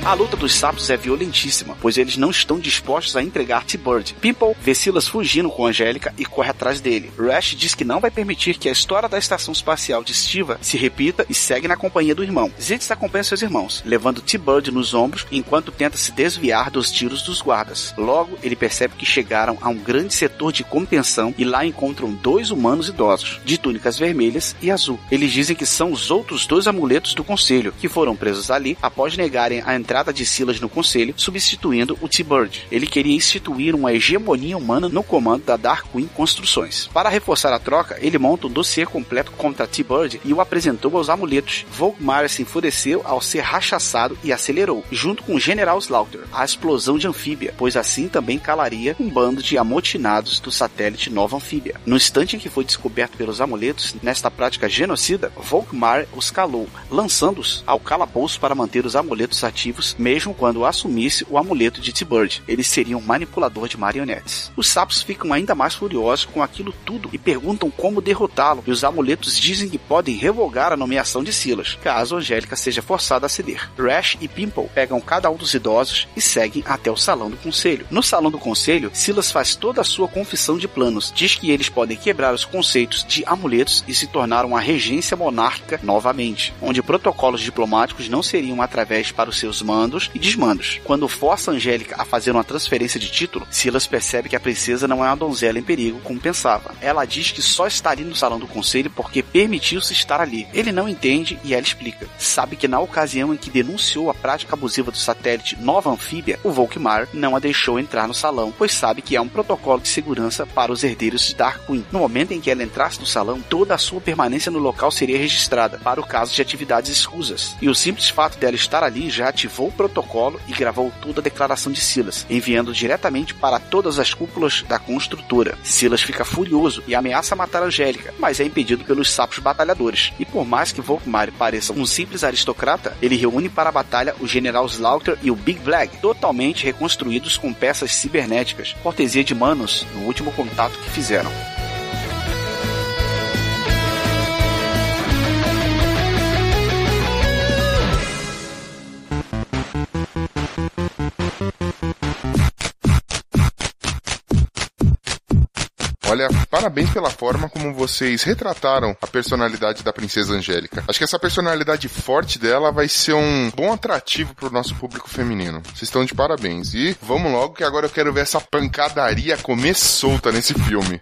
A luta dos sapos é violentíssima, pois eles não estão dispostos a entregar T-Bird. People vê Silas fugindo com Angélica e corre atrás dele. Rash diz que não vai permitir que a história da estação espacial de Stiva se repita e segue na companhia do irmão. Zitz acompanha seus irmãos, levando T-Bird nos ombros enquanto tenta se desviar dos tiros dos guardas. Logo, ele percebe que chegaram a um grande setor de contenção e lá encontram dois humanos idosos, de túnicas vermelhas e azul. Eles dizem que são os outros dois amuletos do conselho, que foram presos ali após negarem a entrada entrada de Silas no conselho, substituindo o T-Bird. Ele queria instituir uma hegemonia humana no comando da Dark Queen Construções. Para reforçar a troca, ele monta um dossiê completo contra T-Bird e o apresentou aos amuletos. Volkmar se enfureceu ao ser rachaçado e acelerou, junto com o General Slaughter, a explosão de anfíbia, pois assim também calaria um bando de amotinados do satélite Nova Anfíbia. No instante em que foi descoberto pelos amuletos, nesta prática genocida, Volkmar os calou, lançando-os ao calabouço para manter os amuletos ativos humanos, mesmo quando assumisse o amuleto de T-Bird. Ele seria um manipulador de marionetes. Os sapos ficam ainda mais furiosos com aquilo tudo e perguntam como derrotá-lo, e os amuletos dizem que podem revogar a nomeação de Silas, caso Angélica seja forçada a ceder. Rash e Pimple pegam cada um dos idosos e seguem até o salão do conselho. No salão do conselho, Silas faz toda a sua confissão de planos, diz que eles podem quebrar os conceitos de amuletos e se tornar uma regência monárquica novamente, onde protocolos diplomáticos não seriam através para os seus e desmandos. Quando força Angélica a fazer uma transferência de título, Silas percebe que a princesa não é uma donzela em perigo como pensava. Ela diz que só está ali no salão do conselho porque permitiu-se estar ali. Ele não entende e ela explica. Sabe que na ocasião em que denunciou a prática abusiva do satélite Nova Anfíbia, o Volkmar não a deixou entrar no salão, pois sabe que é um protocolo de segurança para os herdeiros de Dark Queen. No momento em que ela entrasse no salão, toda a sua permanência no local seria registrada para o caso de atividades escusas. E o simples fato dela estar ali já ativou o protocolo e gravou toda a declaração de Silas, enviando diretamente para todas as cúpulas da construtora. Silas fica furioso e ameaça matar Angélica, mas é impedido pelos sapos batalhadores. E por mais que Volkmar pareça um simples aristocrata, ele reúne para a batalha o General Slaughter e o Big Black, totalmente reconstruídos com peças cibernéticas, cortesia de Manos no último contato que fizeram. Olha, parabéns pela forma como vocês retrataram a personalidade da princesa Angélica. Acho que essa personalidade forte dela vai ser um bom atrativo pro nosso público feminino. Vocês estão de parabéns. E vamos logo que agora eu quero ver essa pancadaria comer solta nesse filme.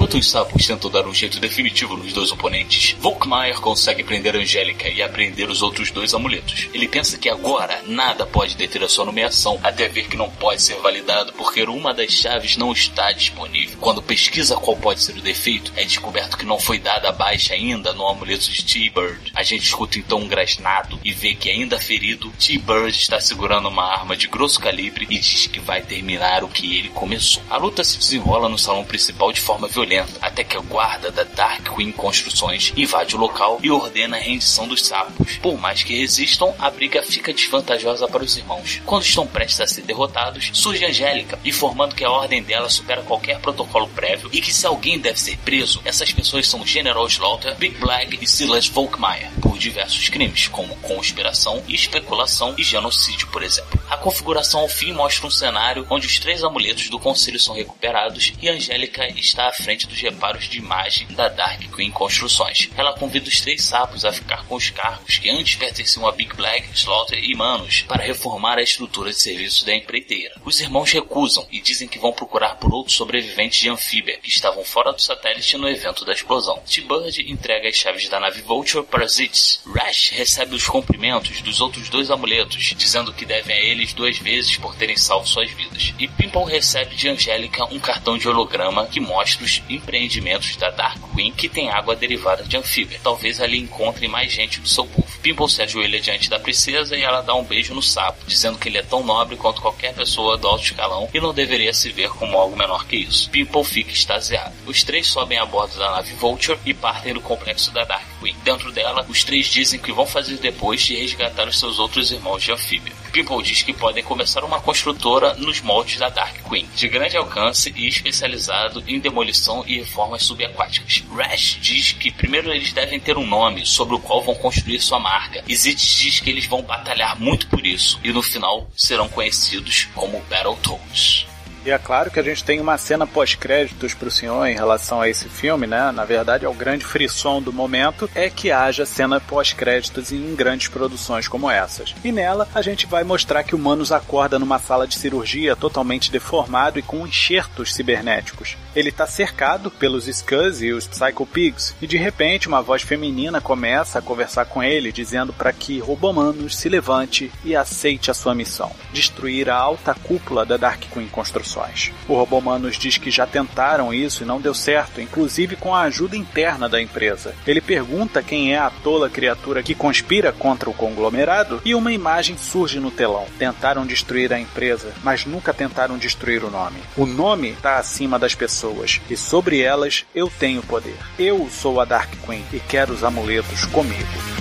Enquanto os sapos tentam dar um jeito definitivo nos dois oponentes, Volkmeier consegue prender Angélica e apreender os outros dois amuletos. Ele pensa que agora nada pode deter a sua nomeação, até ver que não pode ser validado porque uma das chaves não está disponível. Quando pesquisa qual pode ser o defeito, é descoberto que não foi dada baixa ainda no amuleto de T-Bird. A gente escuta então um grasnado e vê que ainda ferido, T-Bird está segurando uma arma de grosso calibre e diz que vai terminar o que ele começou. A luta se desenrola no salão principal de forma violenta, até que a guarda da Dark Queen Construções invade o local e ordena a rendição dos sapos. Por mais que resistam, a briga fica desvantajosa para os irmãos. Quando estão prestes a ser derrotados, surge Angélica, informando que a ordem dela supera qualquer protocolo prévio e que se alguém deve ser preso, essas pessoas são General Slaughter, Big Black e Silas Volkmeier, por diversos crimes, como conspiração, especulação e genocídio, por exemplo. A configuração ao fim mostra um cenário onde os três amuletos do conselho são recuperados e Angélica está à frente dos reparos de imagem da Dark Queen Construções. Ela convida os três sapos a ficar com os cargos que antes pertenciam a Big Black, Slaughter e Manos para reformar a estrutura de serviço da empreiteira. Os irmãos recusam e dizem que vão procurar por outros sobreviventes de anfíbia que estavam fora do satélite no evento da explosão. T-Bird entrega as chaves da nave Vulture para Zitz. Rash recebe os cumprimentos dos outros dois amuletos, dizendo que devem a eles duas vezes por terem salvo suas vidas. E Pimple recebe de Angélica um cartão de holograma que mostra os empreendimentos da Dark Queen que tem água derivada de anfíbia. Talvez ali encontrem mais gente do seu povo. Pimple se ajoelha diante da princesa e ela dá um beijo no sapo, dizendo que ele é tão nobre quanto qualquer pessoa do alto escalão e não deveria se ver como algo menor que isso. Pimple fica extasiado. Os três sobem a bordo da nave Vulture e partem do complexo da Dark Queen. Dentro dela, os três dizem que vão fazer depois de resgatar os seus outros irmãos de anfíbia. Pimple diz que podem começar uma construtora nos moldes da Dark Queen, de grande alcance e especializado em demolição e reformas subaquáticas. Rash diz que primeiro eles devem ter um nome sobre o qual vão construir sua marca. E diz que eles vão batalhar muito por isso e no final serão conhecidos como Battletoads. E é claro que a gente tem uma cena pós-créditos pro senhor em relação a esse filme, né? Na verdade, é o grande frisson do momento é que haja cena pós-créditos em grandes produções como essas. E nela, a gente vai mostrar que o Manos acorda numa sala de cirurgia totalmente deformado e com enxertos cibernéticos. Ele está cercado pelos Scuzz e os Psycho Pigs, e de repente uma voz feminina começa a conversar com ele, dizendo para que Robomanos se levante e aceite a sua missão: destruir a alta cúpula da Dark Queen Construção missões. O robô nos diz que já tentaram isso e não deu certo, inclusive com a ajuda interna da empresa. Ele pergunta quem é a tola criatura que conspira contra o conglomerado e uma imagem surge no telão. Tentaram destruir a empresa, mas nunca tentaram destruir o nome. O nome está acima das pessoas e sobre elas eu tenho poder. Eu sou a Dark Queen e quero os amuletos comigo.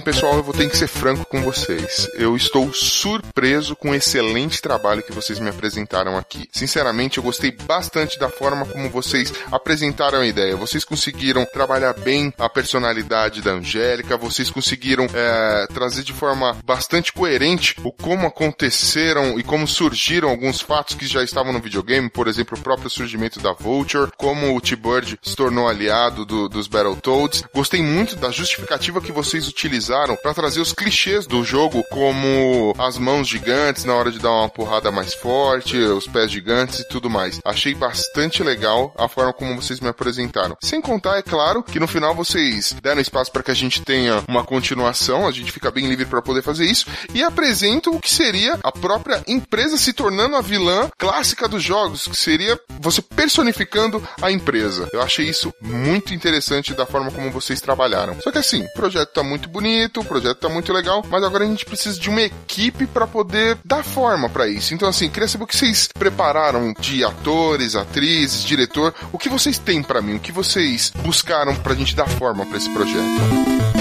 Pessoal, eu vou ter que ser franco com vocês. Eu estou surpreso com o excelente trabalho que vocês me apresentaram aqui. Sinceramente, eu gostei bastante da forma como vocês apresentaram a ideia. Vocês conseguiram trabalhar bem a personalidade da Angélica, vocês conseguiram é, trazer de forma bastante coerente o como aconteceram e como surgiram alguns fatos que já estavam no videogame, por exemplo, o próprio surgimento da Vulture, como o T-Bird se tornou aliado do, dos Battletoads. Gostei muito da justificativa que vocês utilizaram usaram para trazer os clichês do jogo, como as mãos gigantes na hora de dar uma porrada mais forte, os pés gigantes e tudo mais. Achei bastante legal a forma como vocês me apresentaram. Sem contar, é claro, que no final vocês deram espaço para que a gente tenha uma continuação, a gente fica bem livre para poder fazer isso e apresentam o que seria a própria empresa se tornando a vilã clássica dos jogos, que seria você personificando a empresa. Eu achei isso muito interessante da forma como vocês trabalharam. Só que assim, o projeto tá muito bonito, bonito, o projeto tá muito legal, mas agora a gente precisa de uma equipe para poder dar forma para isso. Então, assim, queria saber o que vocês prepararam de atores, atrizes, diretor, o que vocês têm para mim, o que vocês buscaram pra gente dar forma para esse projeto.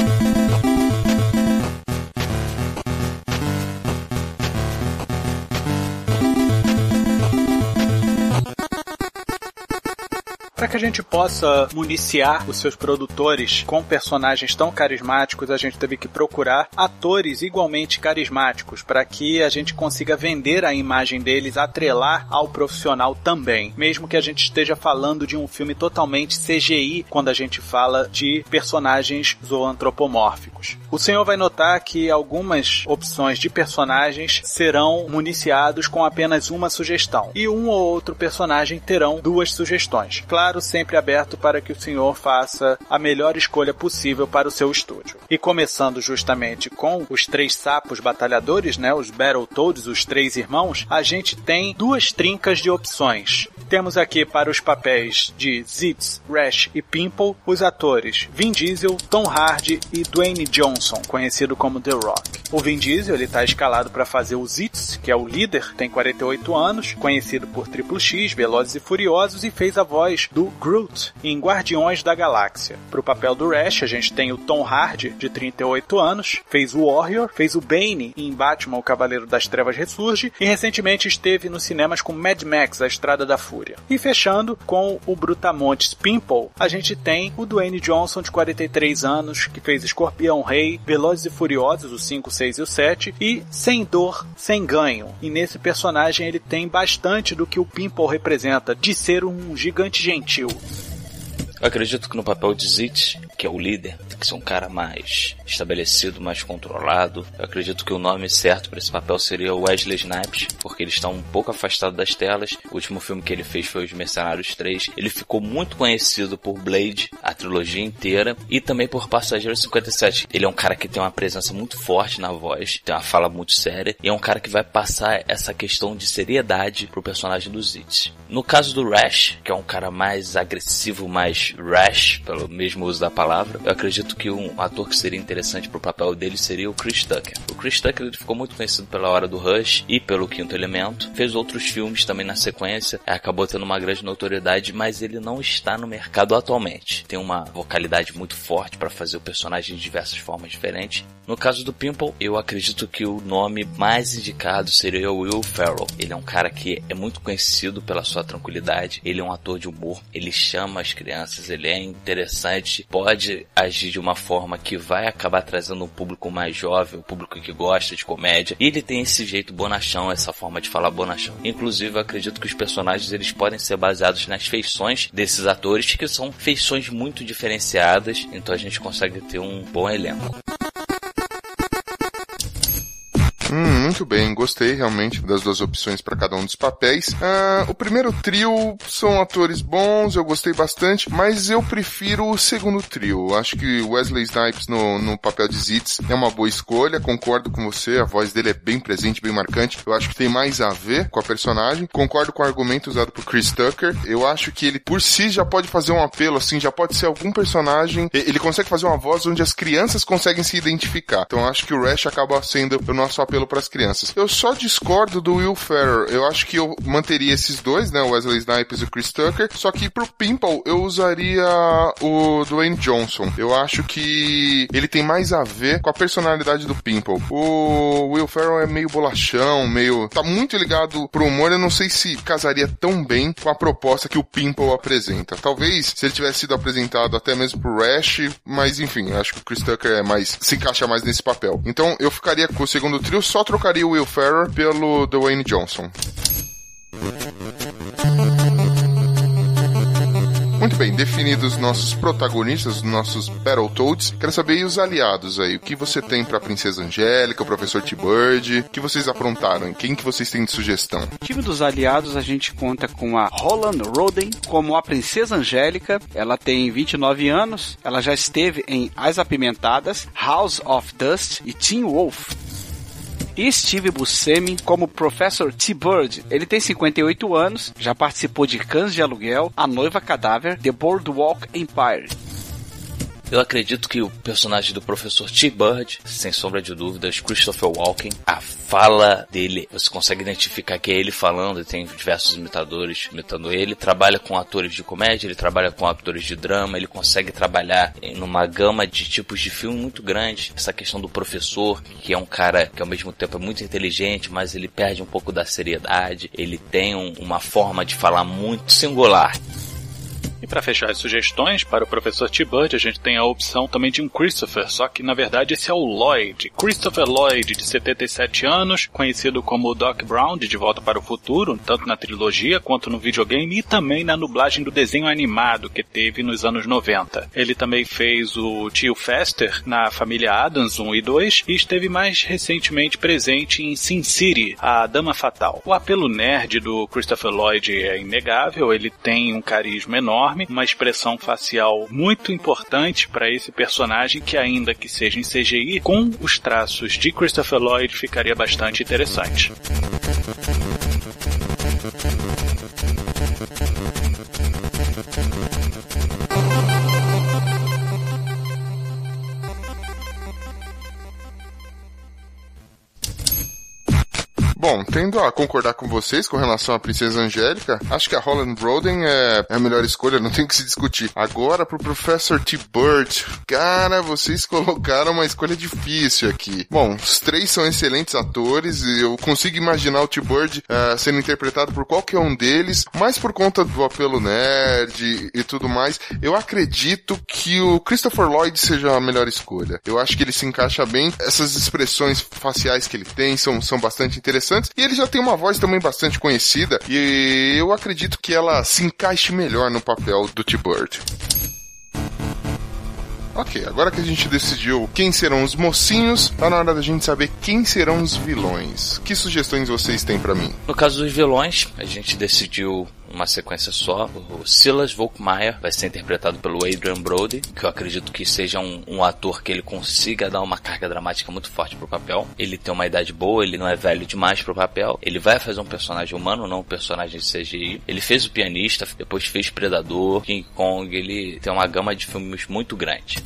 Para que a gente possa municiar os seus produtores com personagens tão carismáticos, a gente teve que procurar atores igualmente carismáticos para que a gente consiga vender a imagem deles, atrelar ao profissional também, mesmo que a gente esteja falando de um filme totalmente CGI quando a gente fala de personagens zoantropomórficos. O senhor vai notar que algumas opções de personagens serão municiados com apenas uma sugestão e um ou outro personagem terão duas sugestões. Claro claro, sempre aberto para que o senhor faça a melhor escolha possível para o seu estúdio. E começando justamente com os três sapos batalhadores, né, os Battletoads, os três irmãos, a gente tem duas trincas de opções. Temos aqui para os papéis de Zitz, Rash e Pimple os atores Vin Diesel, Tom Hardy e Dwayne Johnson, conhecido como The Rock. O Vin Diesel ele está escalado para fazer o Zitz, que é o líder, tem 48 anos, conhecido por Triplo X, Velozes e Furiosos e fez a voz do Groot em Guardiões da Galáxia. Para o papel do Rash, a gente tem o Tom Hardy, de 38 anos, fez o Warrior, fez o Bane em Batman, o Cavaleiro das Trevas Ressurge e recentemente esteve nos cinemas com Mad Max, A Estrada da Fúria. E fechando com o Brutamontes Pimple, a gente tem o Dwayne Johnson, de 43 anos, que fez Escorpião Rei, Velozes e Furiosos, o 5, 6 e o 7, e Sem Dor, Sem Ganho. E nesse personagem ele tem bastante do que o Pimple representa, de ser um gigante gentil. You. Eu acredito que no papel de Zit, que é o líder, que ser um cara mais estabelecido, mais controlado. Eu acredito que o nome certo para esse papel seria Wesley Snipes, porque ele está um pouco afastado das telas. O último filme que ele fez foi Os Mercenários 3. Ele ficou muito conhecido por Blade, a trilogia inteira, e também por Passageiro 57. Ele é um cara que tem uma presença muito forte na voz, tem uma fala muito séria, e é um cara que vai passar essa questão de seriedade pro personagem do Zit. No caso do Rash, que é um cara mais agressivo, mais rash, pelo mesmo uso da palavra. Eu acredito que um ator que seria interessante pro papel dele seria o Chris Tucker. O Chris Tucker ele ficou muito conhecido pela Hora do Rush e pelo Quinto Elemento. Fez outros filmes também na sequência, acabou tendo uma grande notoriedade, mas ele não está no mercado atualmente. Tem uma vocalidade muito forte para fazer o personagem de diversas formas diferentes. No caso do Pimple, eu acredito que o nome mais indicado seria Will Ferrell. Ele é um cara que é muito conhecido pela sua tranquilidade, ele é um ator de humor, ele chama as crianças, ele é interessante, pode agir de uma forma que vai acabar trazendo um público mais jovem, um público que gosta de comédia. E ele tem esse jeito bonachão, essa forma de falar bonachão. Inclusive, eu acredito que os personagens eles podem ser baseados nas feições desses atores, que são feições muito diferenciadas, então a gente consegue ter um bom elenco. Hum, muito bem, gostei realmente das duas opções para cada um dos papéis. Ah, o primeiro trio são atores bons, eu gostei bastante, mas eu prefiro o segundo trio. Acho que Wesley Snipes no, no papel de Zitz é uma boa escolha, concordo com você, a voz dele é bem presente, bem marcante. Eu acho que tem mais a ver com a personagem. Concordo com o argumento usado por Chris Tucker. Eu acho que ele por si já pode fazer um apelo, assim, já pode ser algum personagem. Ele consegue fazer uma voz onde as crianças conseguem se identificar. Então acho que o Rash acaba sendo o nosso apelo para as crianças. Eu só discordo do Will Ferrell. Eu acho que eu manteria esses dois, né? O Wesley Snipes e o Chris Tucker. Só que pro Pimple eu usaria o Dwayne Johnson. Eu acho que ele tem mais a ver com a personalidade do Pimple. O Will Ferrell é meio bolachão, meio. tá muito ligado pro humor. Eu não sei se casaria tão bem com a proposta que o Pimple apresenta. Talvez se ele tivesse sido apresentado até mesmo pro Rash, mas enfim, acho que o Chris Tucker é mais. se encaixa mais nesse papel. Então eu ficaria com o segundo trio, só trocaria o Will Ferrell pelo Dwayne Johnson. Muito bem, definidos nossos protagonistas, nossos Battletoads, quero saber os aliados aí. O que você tem pra Princesa Angélica, o Professor T-Bird? O que vocês aprontaram? Quem que vocês têm de sugestão? time dos aliados, a gente conta com a Holland Roden como a Princesa Angélica. Ela tem 29 anos, ela já esteve em As Apimentadas, House of Dust e Teen Wolf e Steve Buscemi como Professor T-Bird. Ele tem 58 anos, já participou de Cães de Aluguel, A Noiva Cadáver, The Boardwalk Empire. Eu acredito que o personagem do professor T-Bird, sem sombra de dúvidas, Christopher Walken, a fala dele, você consegue identificar que é ele falando, tem diversos imitadores imitando ele, trabalha com atores de comédia, ele trabalha com atores de drama, ele consegue trabalhar em uma gama de tipos de filme muito grande. Essa questão do professor, que é um cara que ao mesmo tempo é muito inteligente, mas ele perde um pouco da seriedade, ele tem um, uma forma de falar muito singular. E para fechar as sugestões, para o professor T-Bird, a gente tem a opção também de um Christopher, só que na verdade esse é o Lloyd. Christopher Lloyd, de 77 anos, conhecido como Doc Brown, de Volta para o Futuro, tanto na trilogia quanto no videogame e também na dublagem do desenho animado que teve nos anos 90. Ele também fez o tio Fester na família Adams 1 e 2 e esteve mais recentemente presente em Sin City, a Dama Fatal. O apelo nerd do Christopher Lloyd é inegável, ele tem um carisma enorme enorme, uma expressão facial muito importante para esse personagem que ainda que seja em CGI, com os traços de Christopher Lloyd ficaria bastante interessante. Bom, tendo a concordar com vocês com relação à Princesa Angélica, acho que a Holland Roden é, é a melhor escolha, não tem que se discutir. Agora pro Professor T. Bird, cara, vocês colocaram uma escolha difícil aqui. Bom, os três são excelentes atores e eu consigo imaginar o T. Bird uh, sendo interpretado por qualquer um deles, mas por conta do apelo nerd e, tudo mais, eu acredito que o Christopher Lloyd seja a melhor escolha. Eu acho que ele se encaixa bem, essas expressões faciais que ele tem são, são bastante interessantes interessantes. E ele já tem uma voz também bastante conhecida. E eu acredito que ela se encaixe melhor no papel do T-Bird. Ok, agora que a gente decidiu quem serão os mocinhos, tá na hora da gente saber quem serão os vilões. Que sugestões vocês têm para mim? No caso dos vilões, a gente decidiu uma sequência só. O Silas Volkmeier vai ser interpretado pelo Adrian Brody, que eu acredito que seja um, um ator que ele consiga dar uma carga dramática muito forte pro papel. Ele tem uma idade boa, ele não é velho demais pro papel. Ele vai fazer um personagem humano, não um personagem de CGI. Ele fez o pianista, depois fez Predador, King Kong, ele tem uma gama de filmes muito grande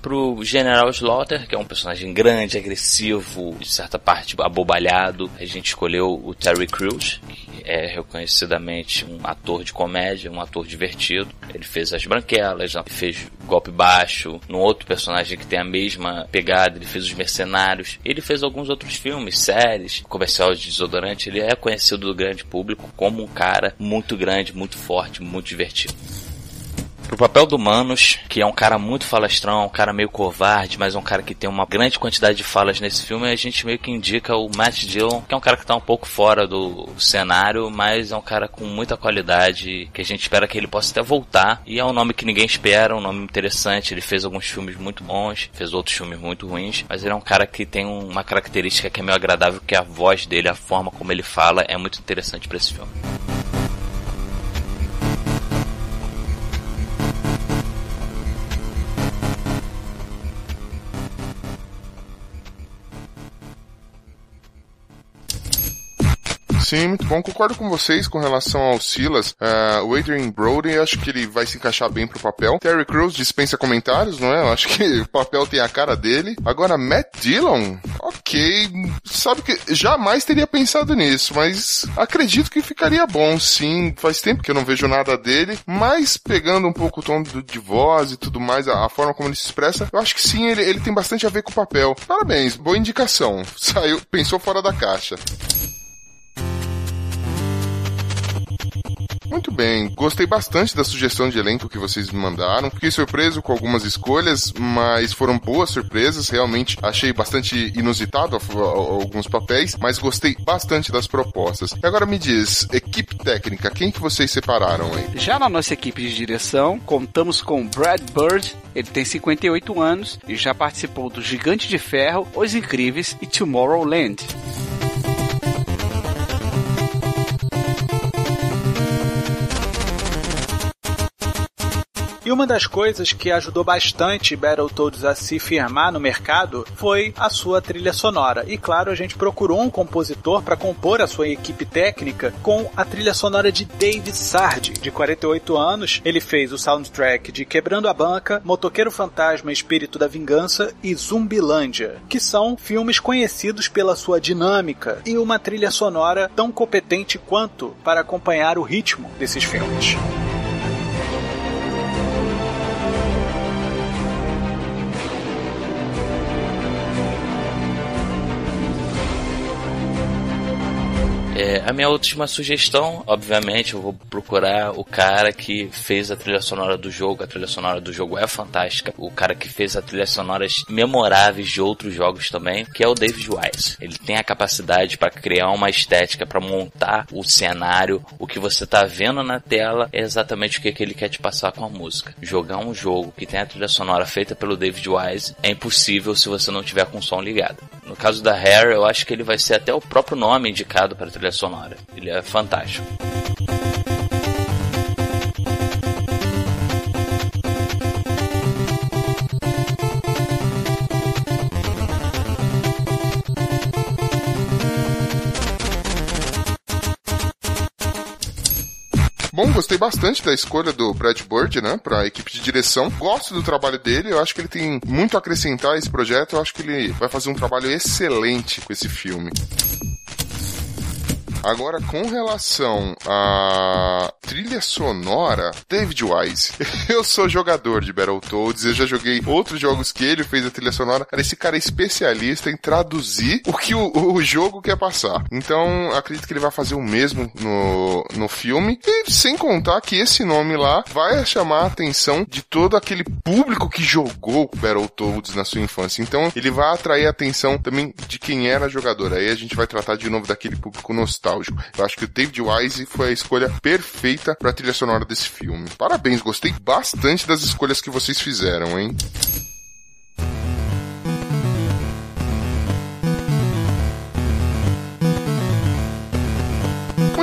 pro General Slaughter, que é um personagem grande, agressivo, de certa parte abobalhado. A gente escolheu o Terry Crews, que é reconhecidamente um ator de comédia, um ator divertido. Ele fez As Branquelas, fez Golpe Baixo, num outro personagem que tem a mesma pegada, ele fez Os Mercenários. Ele fez alguns outros filmes, séries, comercial de desodorante. Ele é conhecido do grande público como um cara muito grande, muito forte, muito divertido. Pro papel do Manos, que é um cara muito falastrão, um cara meio covarde, mas um cara que tem uma grande quantidade de falas nesse filme, a gente meio que indica o Matt Dillon, que é um cara que tá um pouco fora do cenário, mas é um cara com muita qualidade, que a gente espera que ele possa até voltar. E é um nome que ninguém espera, um nome interessante. Ele fez alguns filmes muito bons, fez outros filmes muito ruins, mas ele é um cara que tem uma característica que é meio agradável, que é a voz dele, a forma como ele fala, é muito interessante para esse filme. Sim, muito bom. Concordo com vocês com relação ao Silas. Uh, o Adrian Brody, acho que ele vai se encaixar bem pro papel. Terry Crews dispensa comentários, não é? Eu acho que (laughs) o papel tem a cara dele. Agora, Matt Dillon, ok. Sabe que jamais teria pensado nisso, mas acredito que ficaria bom, sim. Faz tempo que eu não vejo nada dele, mas pegando um pouco o tom de voz e tudo mais, a, a, forma como ele se expressa, eu acho que sim, ele, ele tem bastante a ver com o papel. Parabéns, boa indicação. (laughs) Saiu, pensou fora da caixa. Muito bem, gostei bastante da sugestão de elenco que vocês me mandaram. Fiquei surpreso com algumas escolhas, mas foram boas surpresas. Realmente achei bastante inusitado alguns papéis, mas gostei bastante das propostas. E agora me diz, equipe técnica, quem que vocês separaram aí? Já na nossa equipe de direção, contamos com Brad Bird, ele tem 58 anos e já participou do Gigante de Ferro, Os Incríveis e Tomorrowland. E uma das coisas que ajudou bastante Battletoads a se firmar no mercado foi a sua trilha sonora. E claro, a gente procurou um compositor para compor a sua equipe técnica com a trilha sonora de David Sardi, de 48 anos. Ele fez o soundtrack de Quebrando a Banca, Motoqueiro Fantasma, Espírito da Vingança e Zumbilândia, que são filmes conhecidos pela sua dinâmica e uma trilha sonora tão competente quanto para acompanhar o ritmo desses filmes. A minha última sugestão, obviamente, eu vou procurar o cara que fez a trilha sonora do jogo. A trilha sonora do jogo é fantástica. O cara que fez as trilhas sonoras memoráveis de outros jogos também, que é o David Wise. Ele tem a capacidade para criar uma estética, para montar o cenário. O que você tá vendo na tela é exatamente o que, que ele quer te passar com a música. Jogar um jogo que tem a trilha sonora feita pelo David Wise é impossível se você não tiver com o som ligado. No caso da Hair, eu acho que ele vai ser até o próprio nome indicado para a trilha sonora. Ele é fantástico. Bom, gostei bastante da escolha do Brad Bird, né, pra equipe de direção. Gosto do trabalho dele, eu acho que ele tem muito a acrescentar a esse projeto, eu acho que ele vai fazer um trabalho excelente com esse filme. Agora, com relação à trilha sonora, David Wise. (laughs) Eu sou jogador de Battletoads, eu já joguei outros jogos que ele fez a trilha sonora. Esse cara é especialista em traduzir o que o, o jogo quer passar. Então, acredito que ele vai fazer o mesmo no, no filme. E sem contar que esse nome lá vai chamar a atenção de todo aquele público que jogou Battletoads na sua infância. Então, ele vai atrair a atenção também de quem era jogador. Aí a gente vai tratar de novo daquele público nostálgico nostálgico. Eu acho que o David Wise foi a escolha perfeita para a trilha sonora desse filme. Parabéns, gostei bastante das escolhas que vocês fizeram, hein?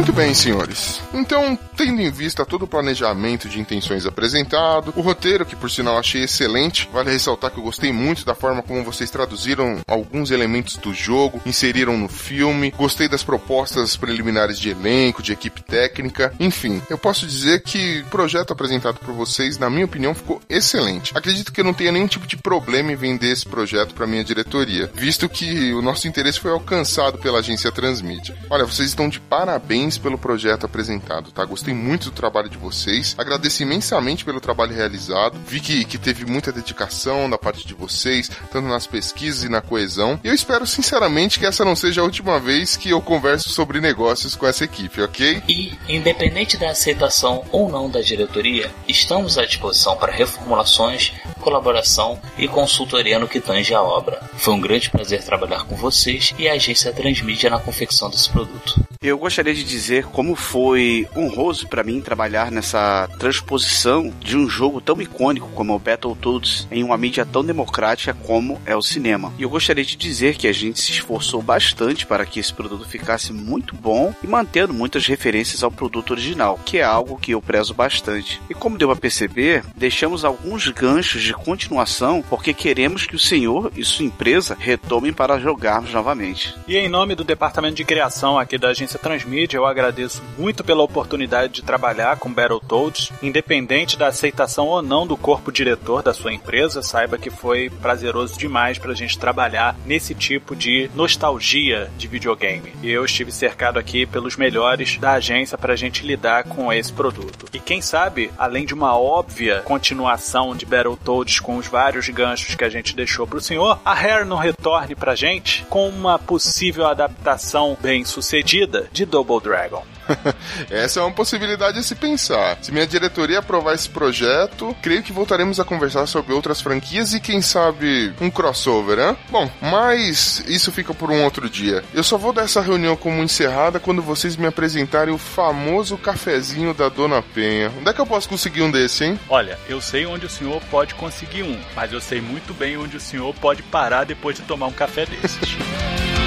Muito bem, senhores. Então, tendo em vista todo o planejamento de intenções apresentado, o roteiro, que por sinal achei excelente, vale ressaltar que eu gostei muito da forma como vocês traduziram alguns elementos do jogo, inseriram no filme, gostei das propostas preliminares de elenco, de equipe técnica, enfim, eu posso dizer que o projeto apresentado por vocês, na minha opinião, ficou excelente. Acredito que eu não tenha nenhum tipo de problema em vender esse projeto para minha diretoria, visto que o nosso interesse foi alcançado pela agência Transmídia. Olha, vocês estão de parabéns pelo projeto apresentado, tá? Gostei muito do trabalho de vocês, agradeço imensamente pelo trabalho realizado, vi que, que teve muita dedicação da parte de vocês, tanto nas pesquisas e na coesão, e eu espero sinceramente que essa não seja a última vez que eu converso sobre negócios com essa equipe, ok? E, independente da aceitação ou não da diretoria, estamos à disposição para reformulações, colaboração e consultoria no que tange a obra. Foi um grande prazer trabalhar com vocês e a agência Transmídia na confecção desse produto. Eu gostaria de dizer como foi honroso para mim trabalhar nessa transposição de um jogo tão icônico como o Battletoads em uma mídia tão democrática como é o cinema. E eu gostaria de dizer que a gente se esforçou bastante para que esse produto ficasse muito bom e mantendo muitas referências ao produto original, que é algo que eu prezo bastante. E como deu a perceber, deixamos alguns ganchos de continuação porque queremos que o senhor e sua empresa retomem para jogarmos novamente. E em nome do departamento de criação aqui da agência Transmídia, eu agradeço muito pela oportunidade de trabalhar com Battletoads. Independente da aceitação ou não do corpo diretor da sua empresa, saiba que foi prazeroso demais para a gente trabalhar nesse tipo de nostalgia de videogame. E eu estive cercado aqui pelos melhores da agência para a gente lidar com esse produto. E quem sabe, além de uma óbvia continuação de Battletoads com os vários ganchos que a gente deixou para o senhor, a Rare não retorne para a gente com uma possível adaptação bem sucedida de Double Dragon. (laughs) Essa é uma possibilidade a se pensar. Se minha diretoria aprovar esse projeto, creio que voltaremos a conversar sobre outras franquias e quem sabe um crossover, né? Bom, mas isso fica por um outro dia. Eu só vou dar essa reunião como encerrada quando vocês me apresentarem o famoso cafezinho da Dona Penha. Onde é que eu posso conseguir um desse, hein? Olha, eu sei onde o senhor pode conseguir um, mas eu sei muito bem onde o senhor pode parar depois de tomar um café desses. (laughs)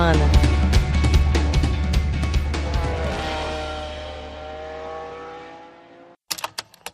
semana.